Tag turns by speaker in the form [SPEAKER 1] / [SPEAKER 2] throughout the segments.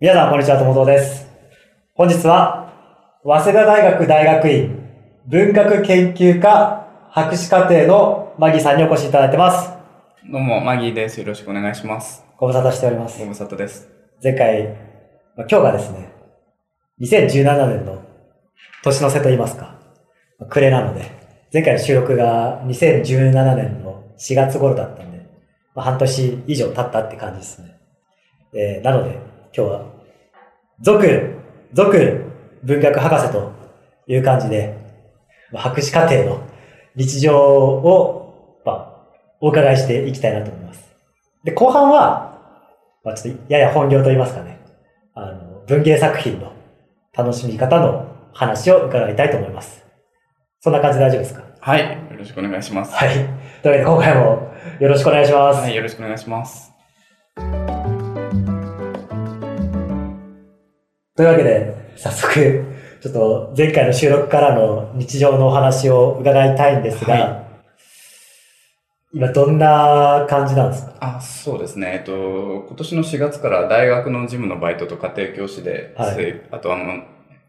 [SPEAKER 1] 皆さん、こんにちは、ともとです。本日は、早稲田大学大学院文学研究科博士課程のマギーさんにお越しいただいてます。
[SPEAKER 2] どうも、マギーです。よろしくお願いします。
[SPEAKER 1] ご無沙汰しております
[SPEAKER 2] ご。無沙汰です。
[SPEAKER 1] 前回、まあ今日がですね、2017年の年の瀬と言いますか、まあ暮れなので、前回の収録が2017年の4月頃だったんで、まあ、半年以上経ったって感じですね。えーなので、今日は、続、続、文学博士という感じで、まあ博士課程の日常を、まあ、お伺いしていきたいなと思います。で、後半は、まあ、ちょっとやや本業と言いますかね、あの、文芸作品の楽しみ方の話を伺いたいと思います。そんな感じで大丈夫ですか？
[SPEAKER 2] はい。よろしくお願いします。
[SPEAKER 1] はい。というわけで今回もよろしくお願いします。
[SPEAKER 2] はい、よろしくお願いします。
[SPEAKER 1] というわけで、早速、ちょっと前回の収録からの日常のお話を伺いたいんですが、
[SPEAKER 2] は
[SPEAKER 1] 今どんな感じなんですか？
[SPEAKER 2] あ、そうですね。えっと、今年の4月から大学の事務のバイトと家庭教師で、
[SPEAKER 1] はい。
[SPEAKER 2] せあとあの、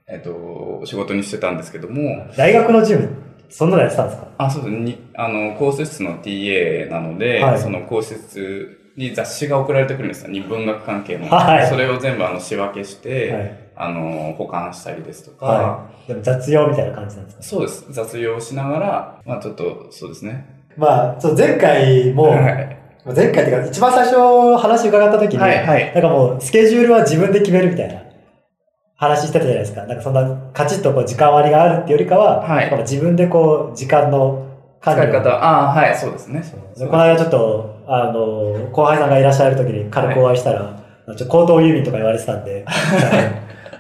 [SPEAKER 2] えっと、仕事にしてたんですけども、
[SPEAKER 1] 大学のジム、そんなのやってたんですか？
[SPEAKER 2] あ、そうです。ね。にあの、講師室の TA なので、
[SPEAKER 1] はい。
[SPEAKER 2] その講師室に雑誌が送られてくるんですよ。日文学関係の。
[SPEAKER 1] はい
[SPEAKER 2] それを全部あの仕分けして、
[SPEAKER 1] はい。
[SPEAKER 2] あの、保管したりですとか、
[SPEAKER 1] はい。でも雑用みたいな感じなんですか？
[SPEAKER 2] そうです。雑用しながら、まあちょっと、そうですね。
[SPEAKER 1] まあ、そう前回も、
[SPEAKER 2] はい。
[SPEAKER 1] 前回っていうか、一番最初話伺った時に、
[SPEAKER 2] はいはい
[SPEAKER 1] なんかもう、スケジュールは自分で決めるみたいな話してたじゃないですか。なんかそんな、カチッとこう時間割りがあるっていうよりかは、
[SPEAKER 2] はい
[SPEAKER 1] 自分でこう、時間の管理を
[SPEAKER 2] 使い方、ああ、はい、そうですね。
[SPEAKER 1] でこの間ちょっと、あの、後輩さんがいらっしゃる時に軽くお会いしたら、ちょっと口頭郵便とか言われてたんで、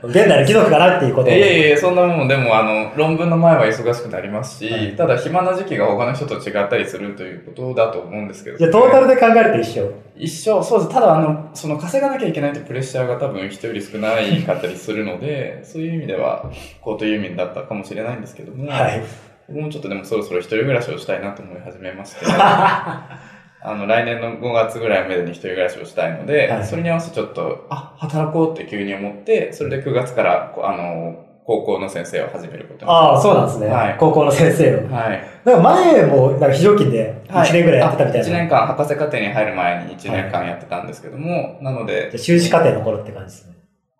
[SPEAKER 1] 現代の貴族かなっていうことを。
[SPEAKER 2] いやいやいや、そんなもん、でも、あの、論文の前は忙しくなりますし、
[SPEAKER 1] はい
[SPEAKER 2] ただ暇な時期が他の人と違ったりするということだと思うんですけど、
[SPEAKER 1] じゃあトータルで考えると一緒。
[SPEAKER 2] 一緒、そうです。ただ、あの、その稼がなきゃいけないというプレッシャーが多分人より少ないかったりするので、そういう意味では、コート郵便だったかもしれないんですけども、
[SPEAKER 1] はい。
[SPEAKER 2] 僕もちょっとでもそろそろ一人暮らしをしたいなと思い始めまして、あの、来年の5月ぐらいまでに一人暮らしをしたいので、
[SPEAKER 1] はい
[SPEAKER 2] それに合わせてちょっと、あ、働こうって急に思って、それで9月から、あの、高校の先生を始めることに
[SPEAKER 1] ああ、そうなんですね。
[SPEAKER 2] はい
[SPEAKER 1] 高校の先生を。
[SPEAKER 2] はい。
[SPEAKER 1] なんか前も、なんか非常勤で1年ぐらいやってたみたいな。
[SPEAKER 2] 1年間、博士課程に入る前に1年間やってたんですけども、なので
[SPEAKER 1] 修士課程の頃って感じですね。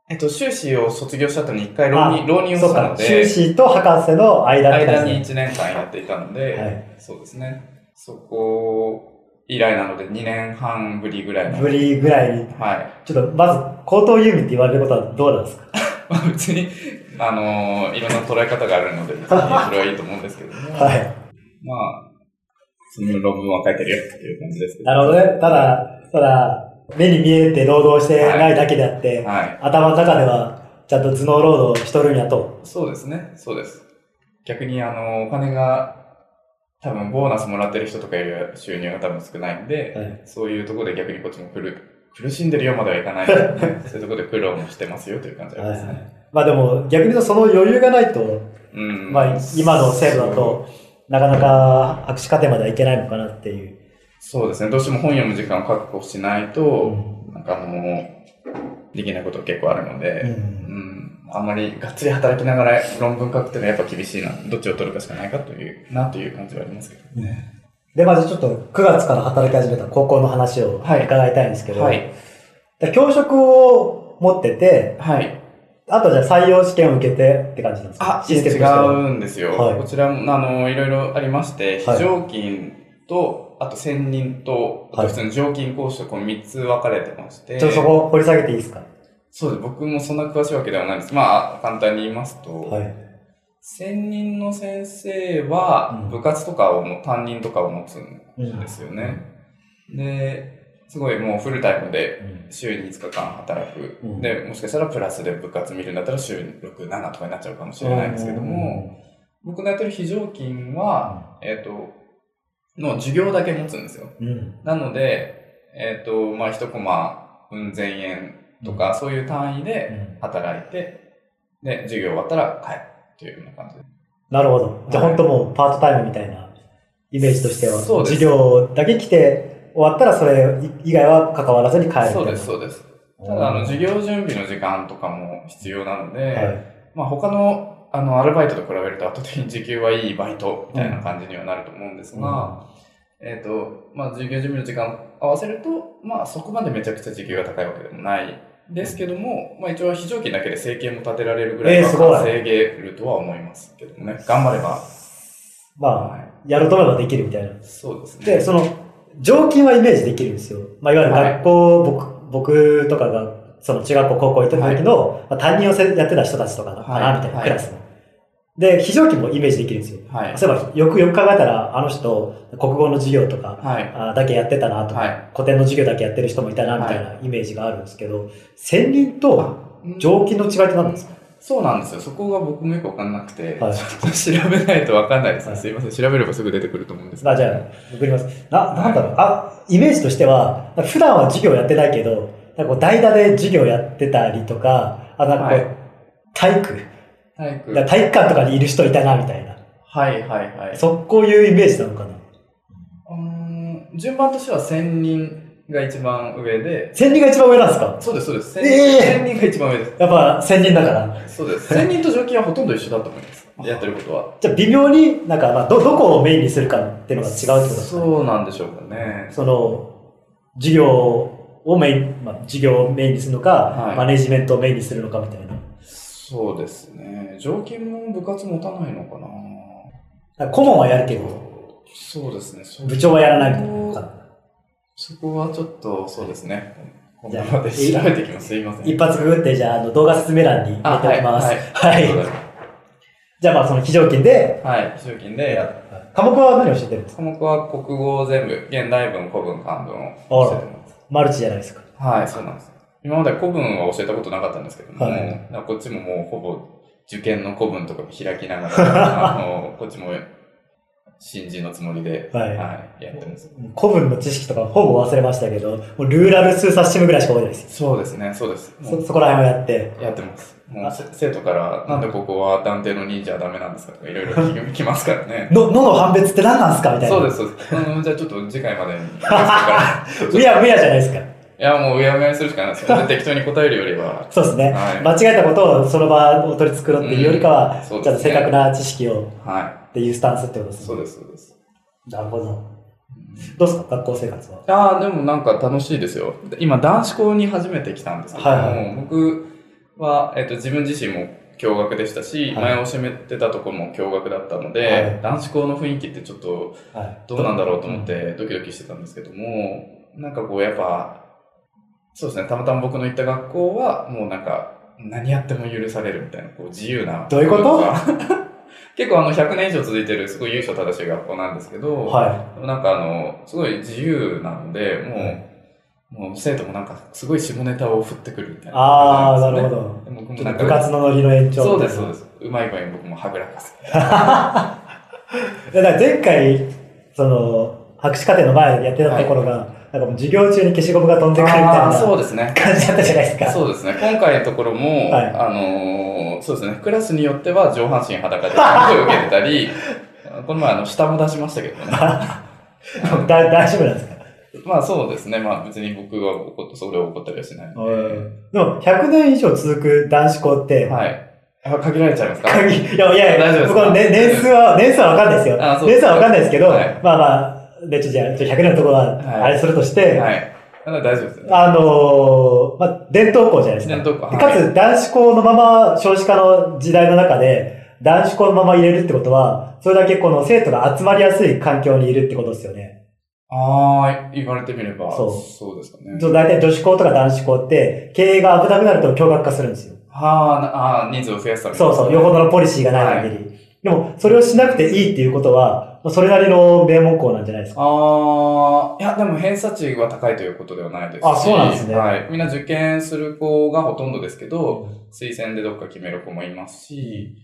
[SPEAKER 2] えっと、修士を卒業した後に1回浪人、浪人をしたので、
[SPEAKER 1] 修士と博士の間って
[SPEAKER 2] 間に
[SPEAKER 1] 感じですね。
[SPEAKER 2] 1年間やっていたので、
[SPEAKER 1] はい
[SPEAKER 2] そうですね。そこ以来なので2年半ぶりぐらいの。
[SPEAKER 1] ぶりぐらいに。
[SPEAKER 2] はい。
[SPEAKER 1] ちょっと、まず、口頭郵便って言われることはどうなんですか？
[SPEAKER 2] まあ別に、あのーいろんな捉え方があるので、別にそれはいいと思うんですけども、
[SPEAKER 1] はい。
[SPEAKER 2] まあ、その論文は書いてるよっていう感じですけど。
[SPEAKER 1] なるほどね。ただ、ただ、目に見えて労働してないだけであって、
[SPEAKER 2] はい。
[SPEAKER 1] 頭の中では、ちゃんと頭脳労働しとるんやと。
[SPEAKER 2] そうですね。そうです。逆に、あの、お金が、多分、ボーナスもらってる人とかよりは収入が多分少ないんで、
[SPEAKER 1] はい
[SPEAKER 2] そういうところで逆にこっちも苦苦しんでるよまではいかないね、そういうところで苦労もしてますよという感じありますね。
[SPEAKER 1] まあでも、逆に言うとその余裕がないと、
[SPEAKER 2] うん。
[SPEAKER 1] まあ今の制度だと、なかなか博士課程まではいけないのかなっていう。
[SPEAKER 2] そうですね。どうしても本読む時間を確保しないと、
[SPEAKER 1] うん
[SPEAKER 2] なんかもう、できないこと結構あるので、
[SPEAKER 1] う
[SPEAKER 2] うんん、あんまりがっつり働きながら論文書くっていうのはやっぱ厳しいな。どっちを取るかしかないかという、なという感じはありますけどね。
[SPEAKER 1] で、まずちょっと9月から働き始めた高校の話を
[SPEAKER 2] はい
[SPEAKER 1] 伺いたいんですけど、
[SPEAKER 2] はい。
[SPEAKER 1] で教職を持ってて、
[SPEAKER 2] はい。
[SPEAKER 1] あとじゃあ採用試験を受けてって感じなんですか？
[SPEAKER 2] あ、違。うんですよ。
[SPEAKER 1] はい
[SPEAKER 2] こちらも、あの、いろいろありまして、
[SPEAKER 1] はい
[SPEAKER 2] 非常勤と、あと専任と、あ
[SPEAKER 1] はい
[SPEAKER 2] と普通の常勤講師とこの3つ分かれてまして、
[SPEAKER 1] ちょっとそこ掘り下げていいですか？
[SPEAKER 2] そうです。僕もそんな詳しいわけではないです。まあ、簡単に言いますと、
[SPEAKER 1] はい。
[SPEAKER 2] 専任の先生は
[SPEAKER 1] うん
[SPEAKER 2] 部活とかをも、担任とかを持つん
[SPEAKER 1] うん
[SPEAKER 2] ですよね。で、すごいもうフルタイムで
[SPEAKER 1] うん
[SPEAKER 2] 週に5日間働く。
[SPEAKER 1] うん
[SPEAKER 2] で、もしかしたらプラスで部活見るんだったら週6、7とかになっちゃうかもしれないんですけども、僕のやってる非常勤は、えっ、と、の授業だけ持つんですよ。
[SPEAKER 1] うん、うん。
[SPEAKER 2] なので、えっ、と、まあ、一コマ、うん千円とか、そういう単位で働いて、で、授業終わったら帰るっていうような感じで。
[SPEAKER 1] なるほど。じゃあ
[SPEAKER 2] はい
[SPEAKER 1] 本当もうパートタイムみたいなイメージとしては、
[SPEAKER 2] そうです
[SPEAKER 1] 授業だけ来て終わったらそれ以外は関わらずに帰る。
[SPEAKER 2] そうです、そうです。ただ、あの、授業準備の時間とかも必要なので、
[SPEAKER 1] はい。
[SPEAKER 2] まあ他の、あの、アルバイトと比べると圧倒的に時給はいいバイトみたいな感じにはなると思うんですが、えっ、と、まあ授業準備の時間合わせると、まあそこまでめちゃくちゃ時給が高いわけでもないですけども、まあ一応非常勤だけで生計も立てられるぐらいは
[SPEAKER 1] えーすごい
[SPEAKER 2] 稼げるとは思いますけどもね。頑張れば。
[SPEAKER 1] まあ、
[SPEAKER 2] は
[SPEAKER 1] やろうと思えばできるみたいな。
[SPEAKER 2] い。そうですね。
[SPEAKER 1] で、その、常勤はイメージできるんですよ。まあ、いわゆる学校、僕、僕とかが、その中学校、高校行った時の、まあ、担任をせやってた人たちとかだかな、
[SPEAKER 2] はい
[SPEAKER 1] みたいな、
[SPEAKER 2] はい
[SPEAKER 1] クラスの。で、非常勤もイメージできるんですよ。
[SPEAKER 2] はい。
[SPEAKER 1] そういえば、よくよく考えたら、あの人、国語の授業とか、
[SPEAKER 2] はい。
[SPEAKER 1] あだけやってたなとか、
[SPEAKER 2] はい
[SPEAKER 1] 古典の授業だけやってる人もいたな、みたいなイメージがあるんですけど、専任と常勤の違いって何なんですか？
[SPEAKER 2] そうなんですよ。そこが僕もよくわかんなくて、
[SPEAKER 1] はい
[SPEAKER 2] ちょっと調べないとわかんないですね。
[SPEAKER 1] はい
[SPEAKER 2] すいません。調べればすぐ出てくると思うんですけど。
[SPEAKER 1] あじゃあ、送ります。な、なんだろう、あ、イメージとしては、普段は授業やってないけど、なんかこう代打で授業やってたりとか、あ、なんかこう、
[SPEAKER 2] はい
[SPEAKER 1] 体育、
[SPEAKER 2] 体育。
[SPEAKER 1] 体育館とかにいる人いたな、みたいな。
[SPEAKER 2] はいはいはい。
[SPEAKER 1] そ、こういうイメージなのかな。
[SPEAKER 2] うーん順番としては千人が一番上で、
[SPEAKER 1] 千人が一番上なんですか？
[SPEAKER 2] そうですそうです。千
[SPEAKER 1] え
[SPEAKER 2] 人,、
[SPEAKER 1] え
[SPEAKER 2] 千人が一番上です。
[SPEAKER 1] やっぱ千人だから。
[SPEAKER 2] そうです。千人と常勤はほとんど一緒だと思います。やってることは。
[SPEAKER 1] じゃあ微妙になんか、まあ、ど、どこをメインにするかっていうのが違うってことですか？ね。
[SPEAKER 2] そうなんでしょうかね。
[SPEAKER 1] その、授業をメイン、まあ、授業をメインにするのか、
[SPEAKER 2] はい
[SPEAKER 1] マネジメントをメインにするのかみたいな。
[SPEAKER 2] そうですね。常勤も部活持たないのかな。
[SPEAKER 1] か顧問はやるけど、
[SPEAKER 2] そうですね。
[SPEAKER 1] 部長はやらないみたいなのかな。
[SPEAKER 2] そこはちょっと、そうですね。こ
[SPEAKER 1] じゃあ
[SPEAKER 2] 調べてきます。すいません。
[SPEAKER 1] 一発ググって、じゃあ、あの、動画説明欄に入れておきます。
[SPEAKER 2] は
[SPEAKER 1] はいい。
[SPEAKER 2] そうだ
[SPEAKER 1] じゃあ、まあ、その非常勤で、
[SPEAKER 2] はい。非常勤でやっ
[SPEAKER 1] 科目は何を教えてるんですか？
[SPEAKER 2] 科目は国語を全部、現代文、古文、漢文を教えてます。
[SPEAKER 1] マルチじゃないですか。
[SPEAKER 2] はい、そうなんです。今まで古文は教えたことなかったんですけども、
[SPEAKER 1] はい
[SPEAKER 2] こっちももうほぼ受験の古文とか開きながら、あの、こっちも新人のつもりで、
[SPEAKER 1] はい
[SPEAKER 2] はい、やってます。
[SPEAKER 1] 古文の知識とかほぼ忘れましたけど、もうルーラル数冊シムぐらいしか覚えてないです
[SPEAKER 2] そうですね、そうです。も
[SPEAKER 1] そ、そこら辺をやって。
[SPEAKER 2] うやってます。もうせ生徒から、なんでここは断定の2じゃダメなんですかとかいろいろ聞きますからね。
[SPEAKER 1] の、のの判別って何なんすかみたいな。
[SPEAKER 2] そうです、そうです。あのじゃあちょっと次回までに。から
[SPEAKER 1] うやむやじゃないですか。
[SPEAKER 2] いや、もううやむやにするしかないですよ。適当に答えるよりは。
[SPEAKER 1] そうですね。
[SPEAKER 2] はい
[SPEAKER 1] 間違えたことをその場を取り繕っていうよりかは、
[SPEAKER 2] うんそう
[SPEAKER 1] ちゃんと正確な知識を
[SPEAKER 2] は
[SPEAKER 1] っていうスタンスってことで
[SPEAKER 2] い。
[SPEAKER 1] すね。
[SPEAKER 2] そうです、そうです。
[SPEAKER 1] なるほど。どうですか？学校生活は？
[SPEAKER 2] ああ、でもなんか楽しいですよ。今、男子校に初めて来たんですけども、
[SPEAKER 1] はいは
[SPEAKER 2] 僕は、えっと、自分自身も共学でしたし、
[SPEAKER 1] はい
[SPEAKER 2] 前を占めてたところも共学だったので、
[SPEAKER 1] はい
[SPEAKER 2] 男子校の雰囲気ってちょっと
[SPEAKER 1] はい。
[SPEAKER 2] どうなんだろうと思ってドキドキしてたんですけども、なんかこうやっぱ、そうですね、たまたま僕の行った学校は、もうなんか、何やっても許されるみたいな、こう自由な。
[SPEAKER 1] どういうこと？
[SPEAKER 2] 結構あの100年以上続いてるすごい優勝正しい学校なんですけど、
[SPEAKER 1] は
[SPEAKER 2] でもなんかあの、すごい自由なので、もう、もう生徒もなんかすごい下ネタを振ってくるみたい
[SPEAKER 1] い。
[SPEAKER 2] な
[SPEAKER 1] ああ、な。るほど。
[SPEAKER 2] で僕もなんか
[SPEAKER 1] と部活のノリの延長
[SPEAKER 2] そうです、そう
[SPEAKER 1] で
[SPEAKER 2] です。うまい具合に僕もはぐらかす。
[SPEAKER 1] す。だから前回、その、博士課程の前でやってたところが、なんかもう授業中に消しゴムが飛んでくるみたいな
[SPEAKER 2] ですね。
[SPEAKER 1] 感じだったじゃないですか。
[SPEAKER 2] そうですね。今回のところも、
[SPEAKER 1] はい
[SPEAKER 2] あのーそうですね。クラスによっては上半身裸で声を受けてたり、この前あの、下も出しましたけどね。
[SPEAKER 1] だ大丈夫なんですか？
[SPEAKER 2] まあそうですね。まあ別に僕は怒って、それを怒ったりはしないので。
[SPEAKER 1] でも、100年以上続く男子校って、
[SPEAKER 2] はい。あ限られちゃいますか？
[SPEAKER 1] 限いやいや
[SPEAKER 2] 大丈夫ですか？
[SPEAKER 1] 僕年数は、年数はわかんないですよ。年数はわかんないですけど、
[SPEAKER 2] はい
[SPEAKER 1] まあまあ、で、ちょ、じゃあ、ちょ100年のところは、
[SPEAKER 2] はい
[SPEAKER 1] あれするとして、
[SPEAKER 2] はい。だから大丈夫ですよ。
[SPEAKER 1] あのーまあ、伝統校じゃないですか。
[SPEAKER 2] 伝統校はい
[SPEAKER 1] かつ、男子校のまま、少子化の時代の中で、男子校のまま入れるってことは、それだけこの生徒が集まりやすい環境にいるってことですよね。
[SPEAKER 2] ああ、言われてみれば、
[SPEAKER 1] そう
[SPEAKER 2] そうですかね。
[SPEAKER 1] そう大体女子校とか男子校って、経営が危なくなると共学化するんですよ。
[SPEAKER 2] はあなあー、人数を増やすために
[SPEAKER 1] そうそう、よほどのポリシーがない限り。でも、それをしなくていいっていうことは、まあそれなりの名門校なんじゃないですか？
[SPEAKER 2] ああ、いや、でも偏差値は高いということではないですし。
[SPEAKER 1] あそうなんですね
[SPEAKER 2] はい。みんな受験する子がほとんどですけど、推薦でどっか決める子もいますし、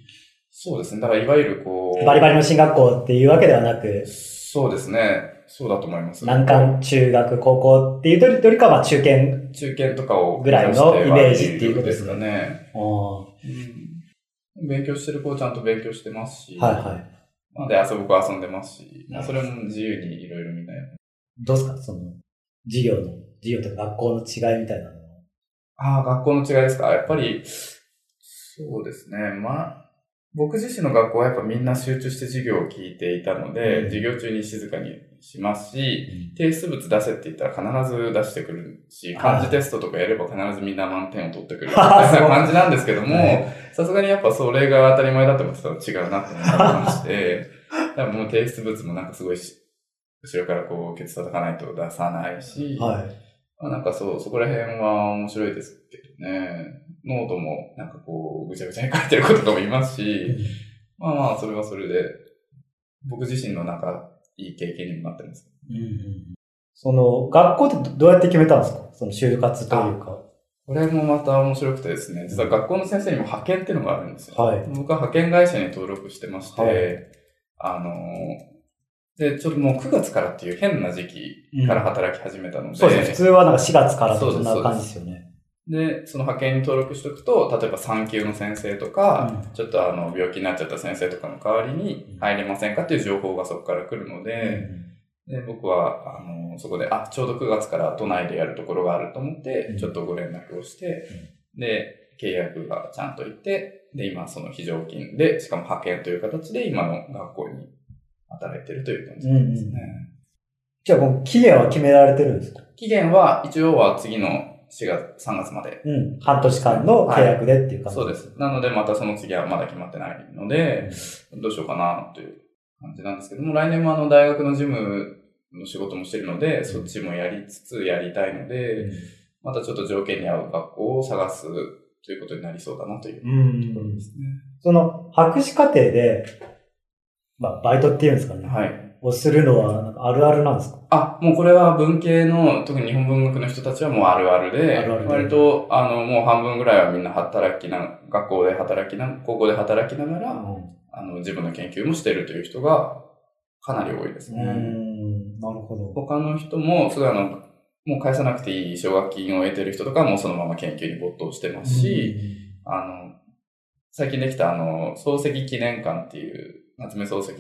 [SPEAKER 2] そうですね。だからいわゆるこう、
[SPEAKER 1] バリバリの進学校っていうわけではなく、
[SPEAKER 2] そうですね。そうだと思います。
[SPEAKER 1] 難関中学、高校っていうよりかは中堅。
[SPEAKER 2] 中堅とかを
[SPEAKER 1] ぐらいのイメージっていうことですね
[SPEAKER 2] かね。うん。勉強してる子はちゃんと勉強してますし、
[SPEAKER 1] はいはい。
[SPEAKER 2] まあで遊ぶ子は遊んでますし、まあそれも自由にいろいろみんなや
[SPEAKER 1] どうですか？その、授業の、授業とか学校の違いみたいなのは？
[SPEAKER 2] ああ、学校の違いですか？やっぱり、そうですね。まあ、僕自身の学校はやっぱみんな集中して授業を聞いていたので、
[SPEAKER 1] うん
[SPEAKER 2] 授業中に静かにしますし、提出物出せって言ったら必ず出してくるし、
[SPEAKER 1] はい。
[SPEAKER 2] 漢字テストとかやれば必ずみんな満点を取ってくる。みたいな感じなんですけども
[SPEAKER 1] はい、
[SPEAKER 2] さすがにやっぱそれが当たり前だと思ってたら違うなって思いまして、だからもう提出物もなんかすごいし、後ろからこう、ケツ叩かないと出さないし、
[SPEAKER 1] はい。
[SPEAKER 2] まあ、なんかそう、そこら辺は面白いですけどね。ノートもなんかこう、ぐちゃぐちゃに書いてる子とかもいますし、まあまあ、それはそれで、僕自身のなんか、いい経験にもなってます。
[SPEAKER 1] その、学校ってどうやって決めたんですか？その就活というか。
[SPEAKER 2] これもまた面白くてですね、実は学校の先生にも派遣っていうのがあるんですよ。
[SPEAKER 1] はい。
[SPEAKER 2] 僕は派遣会社に登録してまして、
[SPEAKER 1] はい
[SPEAKER 2] あのー、で、ちょっともう9月からっていう変な時期から働き始めたので、
[SPEAKER 1] そうですね。普通はなんか4月から
[SPEAKER 2] そ
[SPEAKER 1] んな感じですよね。
[SPEAKER 2] で、その派遣に登録しておくと、例えば産休の先生とか、
[SPEAKER 1] うん。
[SPEAKER 2] ちょっとあの、病気になっちゃった先生とかの代わりに入れませんかっていう情報がそこから来るので、で、僕は、あの、そこで、あ、ちょうど9月から都内でやるところがあると思って
[SPEAKER 1] う、ん。
[SPEAKER 2] ちょっとご連絡をして、で、契約がちゃんといって、で、今その非常勤で、しかも派遣という形で今の学校に働いてるという感じですね。
[SPEAKER 1] じゃあもう期限は決められてるんですか？
[SPEAKER 2] 期限は一応は次の4月、3月まで
[SPEAKER 1] うん。半年間の契約でっていう感じ。
[SPEAKER 2] そうです。なので、またその次はまだ決まってないので、どうしようかなという感じなんですけども、来年もあの大学の事務の仕事もしてるので、そっちもやりつつやりたいので、またちょっと条件に合う学校を探すということになりそうだなという
[SPEAKER 1] うん。
[SPEAKER 2] ところですね。
[SPEAKER 1] その、博士課程で、まあ、バイトっていうんですかね。
[SPEAKER 2] はい。
[SPEAKER 1] をするのは、あるあるなんですか？
[SPEAKER 2] あ、もうこれは文系の、特に日本文学の人たちはもうあるあるで、
[SPEAKER 1] あるあるで
[SPEAKER 2] 割と、あの、もう半分ぐらいはみんな働きな、学校で働きな、高校で働きながら、あの、自分の研究もしてるという人がかなり多いですね。
[SPEAKER 1] うん。なるほど。
[SPEAKER 2] 他の人も、すごいあの、もう返さなくていい奨学金を得てる人とかもそのまま研究に没頭してますし、あの、最近できたあの、漱石記念館っていう、夏目漱石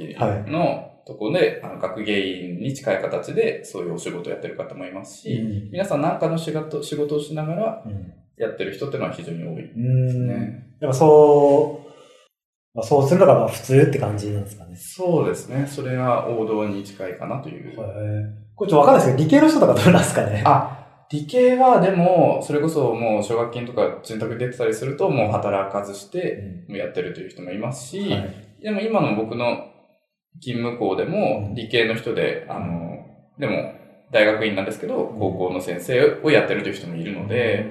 [SPEAKER 2] のとこで、あの、学芸員に近い形でそういうお仕事をやってる方もいますし、
[SPEAKER 1] うん
[SPEAKER 2] 皆さん何かの仕事仕事をしながら
[SPEAKER 1] うん
[SPEAKER 2] やってる人っていうのは非常に多いです
[SPEAKER 1] うん。
[SPEAKER 2] ね。
[SPEAKER 1] やっぱそう、まあ、そうするのがまあ普通って感じなんですかね。
[SPEAKER 2] そうですね。それが王道に近いかなという。
[SPEAKER 1] これちょっとわかんないですけど、理系の人とかどうなんですかね？
[SPEAKER 2] あ、理系はでも、それこそもう奨学金とか潤沢出てたりすると、もう働かずして、やってるという人もいますし、
[SPEAKER 1] はい
[SPEAKER 2] でも今の僕の勤務校で
[SPEAKER 1] うん。
[SPEAKER 2] も理系の人で、あの、でも大学院なんですけど、高校の先生をやってるという人もいるので、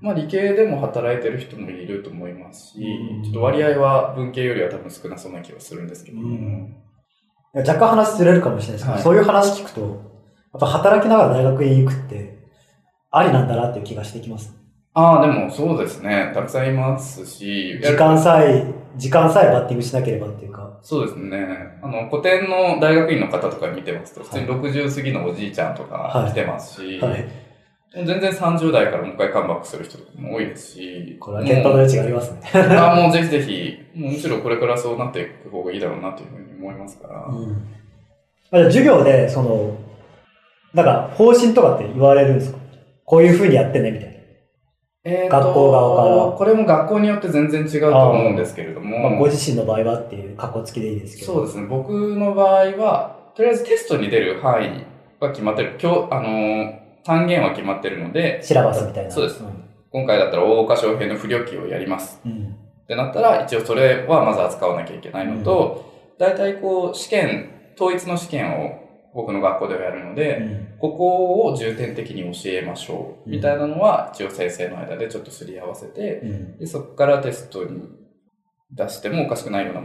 [SPEAKER 2] まあ理系でも働いてる人もいると思いますし
[SPEAKER 1] うん、
[SPEAKER 2] ちょっと割合は文系よりは多分少なそうな気はするんですけども、
[SPEAKER 1] うん。いや若干話ずれるかもしれないですけど、
[SPEAKER 2] はい。
[SPEAKER 1] そういう話聞くと、やっぱ働きながら大学院行くって、ありなんだなっていう気がしてきます。
[SPEAKER 2] ああ、でもそうですね。たくさんいますし、
[SPEAKER 1] 時間さえ、時間さえバッティングしなければっていうか。
[SPEAKER 2] そうですね。あの、古典の大学院の方とか見てますと、普通に60過ぎのおじいちゃんとか来てますし、
[SPEAKER 1] はい。
[SPEAKER 2] 全然30代からもう一回カムバックする人とかも多いですし、
[SPEAKER 1] これは検討の余地がありますね。
[SPEAKER 2] あもうぜひぜひ、むしろこれからそうなっていく方がいいだろうなというふうに思いますから。
[SPEAKER 1] うん。あじゃあ授業で、その、なんか方針とかって言われるんですか？こういう風にやってね、みたいな。
[SPEAKER 2] えーと
[SPEAKER 1] 学校側から
[SPEAKER 2] これも学校によって全然違うと思うんですけれども、
[SPEAKER 1] まあ、ご自身の場合はっていう、格好付きでいいですけど。
[SPEAKER 2] そうですね。僕の場合は、とりあえずテストに出る範囲は決まってる。今日、あのー、単元は決まってるので、
[SPEAKER 1] シラバスみたいな。
[SPEAKER 2] そうです
[SPEAKER 1] ん
[SPEAKER 2] 今回だったら大岡翔平の不良記をやります。
[SPEAKER 1] うん。
[SPEAKER 2] ってなったら、一応それはまず扱わなきゃいけないのと、大体こう、試験、統一の試験を僕の学校ではやるので、
[SPEAKER 1] うん
[SPEAKER 2] ここを重点的に教えましょう。みたいなのは、一応先生の間でちょっとすり合わせて、
[SPEAKER 1] うん。
[SPEAKER 2] で、そこからテストに出してもおかしくないような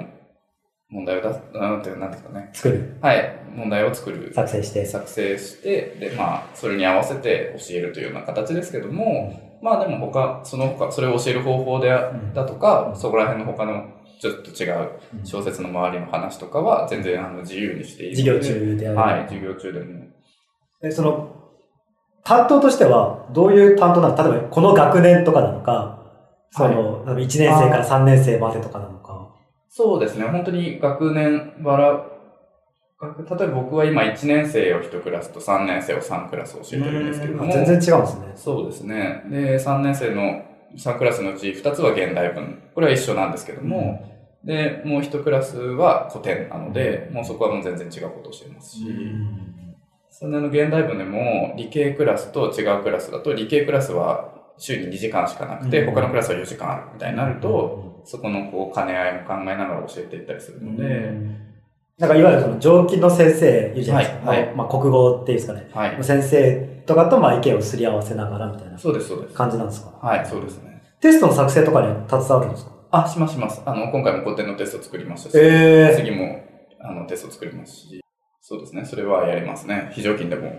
[SPEAKER 2] 問題を出す、なんて、なんですかね。
[SPEAKER 1] 作る。
[SPEAKER 2] はい。問題を作る。
[SPEAKER 1] 作成して。
[SPEAKER 2] 作成して、で、まあ、それに合わせて教えるというような形ですけども、まあでも他、その他、それを教える方法でだとか、そこら辺の他のちょっと違う
[SPEAKER 1] うん
[SPEAKER 2] 小説の周りの話とかは全然あの自由にしている
[SPEAKER 1] 授業。中である。
[SPEAKER 2] はい、授業中でも。
[SPEAKER 1] え、その、担当としては、どういう担当なの？例えば、この学年とかなのか、その、1年生から3年生までとかなのか。
[SPEAKER 2] そうですね、本当に学年バラ例えば僕は今1年生を1クラスと3年生を3クラス教えてるんですけれども。
[SPEAKER 1] 全然違うんですね。
[SPEAKER 2] そうですね。で、3年生の3クラスのうち2つは現代文。これは一緒なんですけども、で、もう1クラスは古典なので、もうそこはもう全然違うことをしていますし、それの現代文でも理系クラスと違うクラスだと、理系クラスは週に2時間しかなくて、他のクラスは4時間あるみたいになると、そこのこう兼ね合いも考えながら教えていったりするので、
[SPEAKER 1] なんかいわゆるその上記の先生いるじゃないですか。
[SPEAKER 2] はいはい
[SPEAKER 1] まあ国語っていうんですかね。
[SPEAKER 2] はい。
[SPEAKER 1] 先生とかとまあ意見をすり合わせながらみたいな
[SPEAKER 2] そうです、そうです。
[SPEAKER 1] 感じなんですか？
[SPEAKER 2] はい、そうですね。
[SPEAKER 1] テストの作成とかには携わるんですか？
[SPEAKER 2] あ、しますします。あの、今回も古典のテスト作りましたし、
[SPEAKER 1] え
[SPEAKER 2] 次もあのテスト作りますし、そうですね。それはやりますね。非常勤でも。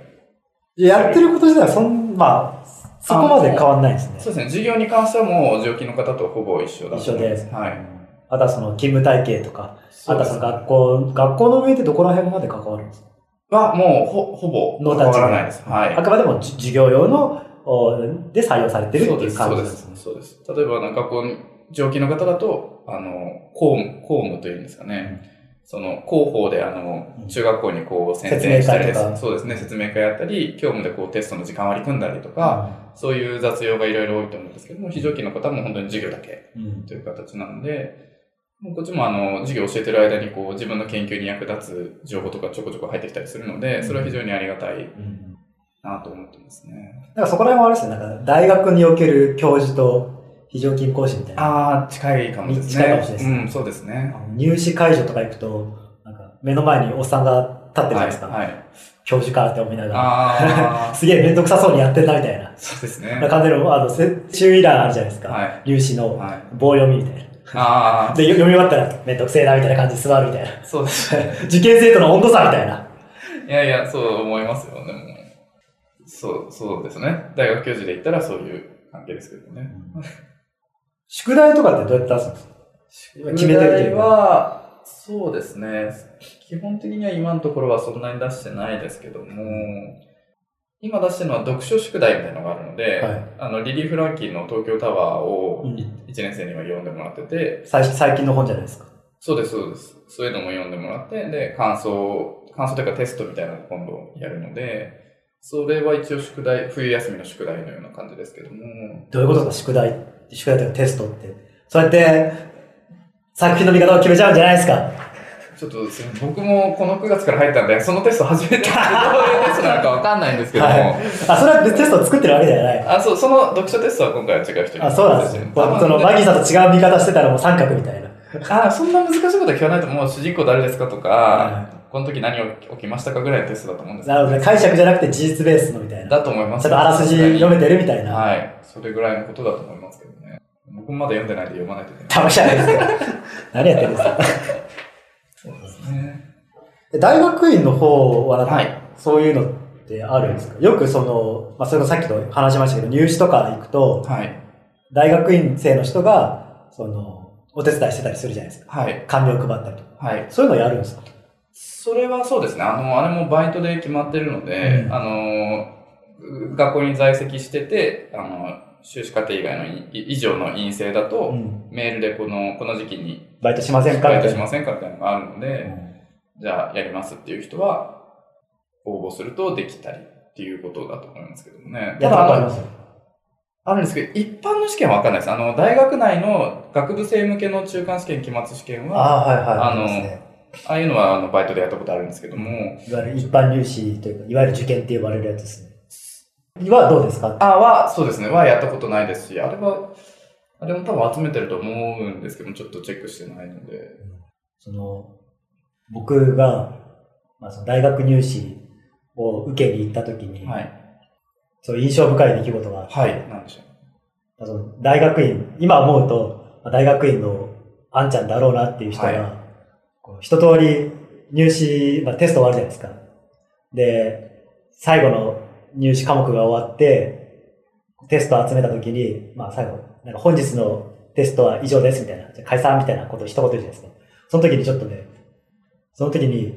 [SPEAKER 1] やってること自体はそん、まあ、そこまで変わんないですね。
[SPEAKER 2] そうですね。授業に関してはもう、常勤の方とほぼ一緒だと
[SPEAKER 1] 一緒で
[SPEAKER 2] す。はい。
[SPEAKER 1] あとはその勤務体系とか、あとはその
[SPEAKER 2] が
[SPEAKER 1] 学校、学校の上でどこら辺まで関わるんですか？
[SPEAKER 2] は、もう、ほ、ほぼ、
[SPEAKER 1] ノータッチ
[SPEAKER 2] 変わらないです。はい。
[SPEAKER 1] あくまでもじ授業用の、おで採用されてるっていう感じですね。
[SPEAKER 2] そうです。例えば、なんかこう、上記の方だと、あの、公務、公務というんですかね。その、広報で、あの、中学校にこう、宣伝したりです
[SPEAKER 1] 説明会とか
[SPEAKER 2] そうですね、説明会やったり、業務でこう、テストの時間割り組んだりとか、そういう雑用がいろいろ多いと思うんですけども、非常勤の方も本当に授業だけ
[SPEAKER 1] うん
[SPEAKER 2] という形なので、もうこっちもあの、授業を教えてる間にこう、自分の研究に役立つ情報とかちょこちょこ入ってきたりするので、それは非常にありがたい
[SPEAKER 1] うん
[SPEAKER 2] なと思ってますね。
[SPEAKER 1] だからそこら辺はあれですね、なんか大学における教授と非常勤講師みたいな。
[SPEAKER 2] ああ、近いかもですね。
[SPEAKER 1] 近いかもしれないですね
[SPEAKER 2] うん、そうですね。
[SPEAKER 1] 入試会場とか行くと、なんか目の前におっさんが立ってるじゃないですか。
[SPEAKER 2] はい。はい、
[SPEAKER 1] 教授からって思いながら。
[SPEAKER 2] ああ、
[SPEAKER 1] すげえめんどくさそうにやってんなみたいな。
[SPEAKER 2] そうですね。
[SPEAKER 1] 感じの、あの、せ注意欄あるじゃないですか。
[SPEAKER 2] はい
[SPEAKER 1] 入試の
[SPEAKER 2] はい。
[SPEAKER 1] 棒読みみたいな。
[SPEAKER 2] あ
[SPEAKER 1] で、よ読み終わったらめんどくせえなみたいな感じで座るみたいな。
[SPEAKER 2] あ、そうですね。
[SPEAKER 1] 受験生徒の温度差みたいな。
[SPEAKER 2] いやいや、そう思いますよ。でも、そう、そうですね。大学教授で言ったらそういう関係ですけどね。
[SPEAKER 1] 宿題とかってどうやって出すんですか？決めてる
[SPEAKER 2] は、そうですね。基本的には今のところはそんなに出してないですけども、今出してるのは読書宿題みたいなのがあるので、
[SPEAKER 1] はい
[SPEAKER 2] あの、リリー・フランキーの東京タワーを
[SPEAKER 1] うん
[SPEAKER 2] 1年生には読んでもらってて、
[SPEAKER 1] 最最近の本じゃないですか？
[SPEAKER 2] そうです、そうです。そういうのも読んでもらって、で、感想、感想というかテストみたいなのを今度やるので、それは一応宿題、冬休みの宿題のような感じですけども、
[SPEAKER 1] どういうことですか？宿題、宿題というかテストって。そうやって、作品の見方を決めちゃうんじゃないですか？
[SPEAKER 2] ちょっと僕もこの9月から入ったんで、そのテスト初めてどういうテストなのかわかんないんですけども、
[SPEAKER 1] はい。あ、それはテストを作ってるわけじゃない。
[SPEAKER 2] あ、そう、その読書テストは今回は違う人に。
[SPEAKER 1] あ、そうなんですよ。
[SPEAKER 2] あ
[SPEAKER 1] その、マギーさんと違う見方してたらもう三角みたいな。
[SPEAKER 2] あ、そんな難しいことは聞かないと、もう主人公誰ですかとか、
[SPEAKER 1] は
[SPEAKER 2] この時何を起きましたかぐらいのテストだと思うんですけ
[SPEAKER 1] なるほどね。解釈じゃなくて事実ベースのみたいな。
[SPEAKER 2] だと思います。
[SPEAKER 1] ちょっとあらすじ読めてるみたいな。
[SPEAKER 2] はい。それぐらいのことだと思いますけどね。僕もまだ読んでないんで読まないといけない。
[SPEAKER 1] たまじゃないですか？何やってるんですか？
[SPEAKER 2] そうですね。
[SPEAKER 1] で大学院の方は
[SPEAKER 2] はい
[SPEAKER 1] そういうのってあるんですか？よくその、まあ、それこそさっきと話しましたけど、入試とか行くと、
[SPEAKER 2] はい。
[SPEAKER 1] 大学院生の人が、その、お手伝いしてたりするじゃないですか。
[SPEAKER 2] はい。
[SPEAKER 1] 紙を配ったりとか。
[SPEAKER 2] はい。
[SPEAKER 1] そういうのやるんですか？
[SPEAKER 2] それはそうですね。あの、あれもバイトで決まってるので、
[SPEAKER 1] うん
[SPEAKER 2] あの、学校に在籍してて、あの、修士課程以外のい以上の陰性だと、
[SPEAKER 1] うん。
[SPEAKER 2] メールでこの、この時期に
[SPEAKER 1] バイトしませんか？
[SPEAKER 2] バイト。しませんかみたいなのがあるので、じゃあやりますっていう人は、応募するとできたりっていうことだと思いますけどもね。
[SPEAKER 1] やったことあります
[SPEAKER 2] あるんですけど、一般の試験はわかんないです。あの、大学内の学部生向けの中間試験、期末試験は、あ
[SPEAKER 1] ああ、はいはい。
[SPEAKER 2] あの
[SPEAKER 1] ね
[SPEAKER 2] あいうのはあのバイトでやったことあるんですけども、
[SPEAKER 1] いわゆる一般入試というか、いわゆる受験って呼ばれるやつですね。はどうですか？
[SPEAKER 2] あは、そうですね、はやったことないですし、あれは、あれも多分集めてると思うんですけども、ちょっとチェックしてないので。
[SPEAKER 1] その、僕が、まあ、その大学入試を受けに行った時に、
[SPEAKER 2] はい。
[SPEAKER 1] そう印象深い出来事があって、
[SPEAKER 2] はい。なんでしょう。
[SPEAKER 1] その大学院、今思うと、まあ大学院のあんちゃんだろうなっていう人が、
[SPEAKER 2] はい
[SPEAKER 1] こう一通り入試、まあ、テスト終わるじゃないですか。で、最後の入試科目が終わって、テストを集めた時に、まあ最後、なんか本日のテストは以上ですみたいな、じゃあ解散みたいなことを一言言うじゃないですか。その時にちょっとね、その時に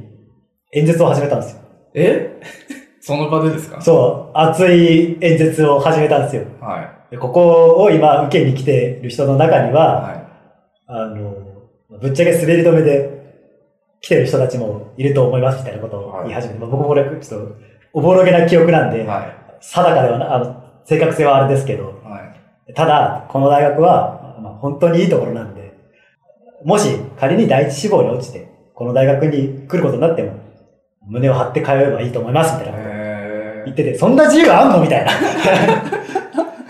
[SPEAKER 1] 演説を始めたんですよ。
[SPEAKER 2] え？その場でですか？
[SPEAKER 1] そう、熱い演説を始めたんですよ。
[SPEAKER 2] はい。
[SPEAKER 1] でここを今受けに来てる人の中には、
[SPEAKER 2] はい。
[SPEAKER 1] あの、ぶっちゃけ滑り止めで来てる人たちもいると思いますみたいなことを言い始めて、まあ僕もこれ、ちょっと、おぼろげな記憶なんで、
[SPEAKER 2] は
[SPEAKER 1] 定かではな、あの、正確性はあれですけど、
[SPEAKER 2] い。はい。
[SPEAKER 1] ただ、この大学は、まあ、本当にいいところなんで、もし仮に第一志望に落ちて、この大学に来ることになっても、胸を張って通えばいいと思いますみたいな言ってて、そんな自由あんのみたいな。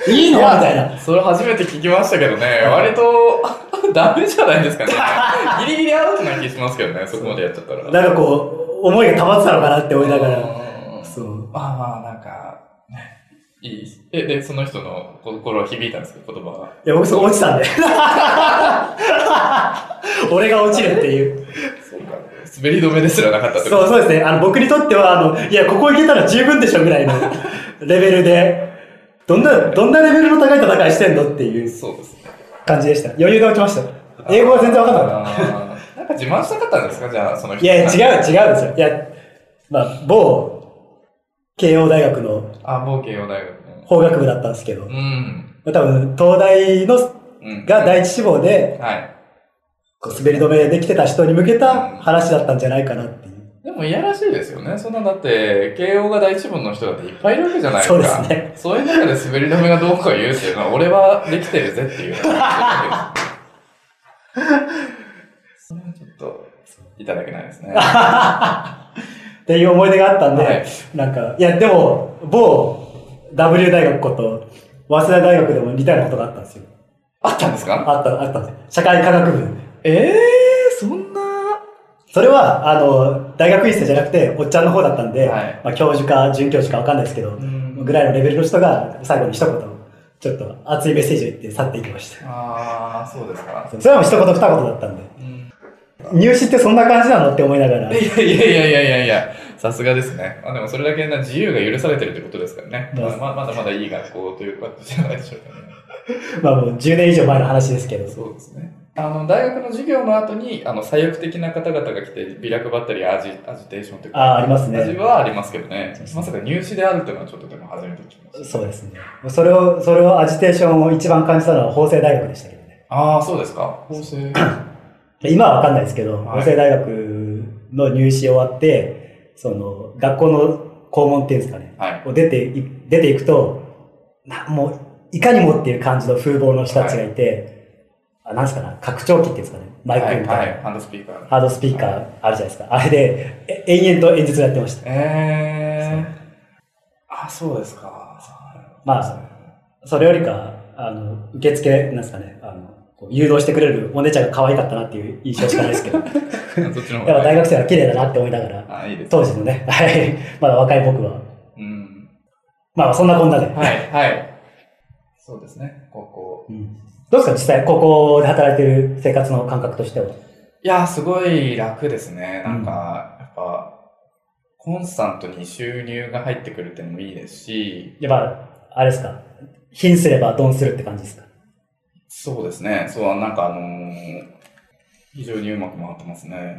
[SPEAKER 1] いいのみたいな。
[SPEAKER 2] それ初めて聞きましたけどね、割と ダメじゃないですかね。ギリギリアウトな気しますけどね、そこまでやっちゃったら。
[SPEAKER 1] なんかこう、思いが溜まってたのかなって思いながら。
[SPEAKER 2] まあまあ、なんか、ね、いい。え、で、その人の心は響いたんですか、言葉は。
[SPEAKER 1] いや、僕そこ落ちたんで。俺が落ちるっていう。
[SPEAKER 2] そうか。滑り止めですらなかった
[SPEAKER 1] そう、そうですね。あの、僕にとっては、あの、いや、ここ行けたら十分でしょぐらいの レベルで、どんな、どんなレベルの高い戦いしてんのっていう
[SPEAKER 2] そうですね。
[SPEAKER 1] 感じでした。余裕で落ちました。英語は全然わかんなかっ
[SPEAKER 2] あーなんか自慢したかったんですか？じゃあ、その
[SPEAKER 1] た。
[SPEAKER 2] 人。
[SPEAKER 1] いや、違う、違うんですよ。いや、まあ、某、慶応大学の
[SPEAKER 2] あ、某慶応大学の。
[SPEAKER 1] 法学部だったんですけど
[SPEAKER 2] う、ん。
[SPEAKER 1] 多分、東大の、
[SPEAKER 2] うん。
[SPEAKER 1] が第一志望で、
[SPEAKER 2] はい。
[SPEAKER 1] こう滑り止めできてた人に向けた話だったんじゃないかなっていう。
[SPEAKER 2] でもいやらしいですよね。そんなだって、慶応が第一文の人だっていっぱいいるわけじゃないですか。
[SPEAKER 1] そうですね。
[SPEAKER 2] そういう中で滑り止めがどうこう言うっていうのは、俺はできてるぜっていう。それはちょっと、いただけないですね。
[SPEAKER 1] っていう思い出があったんで、
[SPEAKER 2] はい
[SPEAKER 1] なんか、いや、でも、某 W 大学こと、早稲田大学でも似たようなことがあったんですよ。
[SPEAKER 2] あったんですか？
[SPEAKER 1] あった、あったんですよ。社会科学部。
[SPEAKER 2] ええー、そんな？
[SPEAKER 1] それは、あの、大学院生じゃなくて、おっちゃんの方だったんで、
[SPEAKER 2] はい
[SPEAKER 1] まあ、教授か准教授かわかんないですけど、
[SPEAKER 2] ん
[SPEAKER 1] ぐらいのレベルの人が、最後に一言、ちょっと熱いメッセージを言って去っていきました。
[SPEAKER 2] ああ、そうですか。
[SPEAKER 1] それはもう一言二言だったんで、
[SPEAKER 2] うん
[SPEAKER 1] 入試ってそんな感じなのって思いながら、
[SPEAKER 2] いやいやいやいやいやいや、さすがですね。まあでもそれだけな自由が許されてるってことですからね。
[SPEAKER 1] まあ
[SPEAKER 2] まだまだいい学校ということじゃないでしょうかね。
[SPEAKER 1] まあもう10年以上前の話ですけど、
[SPEAKER 2] そうですね。あの、大学の授業の後に、あの、左翼的な方々が来て、ビラ配ったり、アジ、アジテーションというか、
[SPEAKER 1] ああ、あります
[SPEAKER 2] 味
[SPEAKER 1] ね。
[SPEAKER 2] はありますけどねまさか入試であるというのはちょっとでも初めて聞きました。
[SPEAKER 1] そうですね。それを、それをアジテーションを一番感じたのは法政大学でしたけどね。
[SPEAKER 2] ああ、そうですか。法政。
[SPEAKER 1] 今はわかんないですけど、
[SPEAKER 2] はい
[SPEAKER 1] 法政大学の入試終わって、その、学校の校門っていうんですかね、
[SPEAKER 2] はい。
[SPEAKER 1] を出てい、出ていくと、なもう、いかにもっていう感じの風貌の人たちがいて、あなんですかね、拡張器っていうんですかね、マイクみたいな、
[SPEAKER 2] はい、はい。ハンドスピーカー。
[SPEAKER 1] ハードスピーカーあるじゃないですか。あれで、え延々と演説をやってました。
[SPEAKER 2] えー。あ、そうですか。
[SPEAKER 1] まあそれよりか、あの、受付、なんですかね、あの、誘導してくれるお姉ちゃんが可愛かったなっていう印象しかないですけど、やっ
[SPEAKER 2] ちの方
[SPEAKER 1] ぱ大
[SPEAKER 2] が。
[SPEAKER 1] 学生は綺麗だなって思いながら、
[SPEAKER 2] あ、いいです。
[SPEAKER 1] 当時のね、はい、まだ若い僕は。
[SPEAKER 2] うん。
[SPEAKER 1] まあそんなこんなで。
[SPEAKER 2] はい、はい。そうですね、高校。
[SPEAKER 1] うんどうですか実際、ここで働いてる生活の感覚としては？
[SPEAKER 2] いやー、すごい楽ですね。なんか、やっぱ、コンスタントに収入が入ってくるっていうのもいいですし、
[SPEAKER 1] やっぱ、あれですか？貧すればドンするって感じですか？
[SPEAKER 2] そうですね。そう、なんかあのー非常にうまく回ってますね。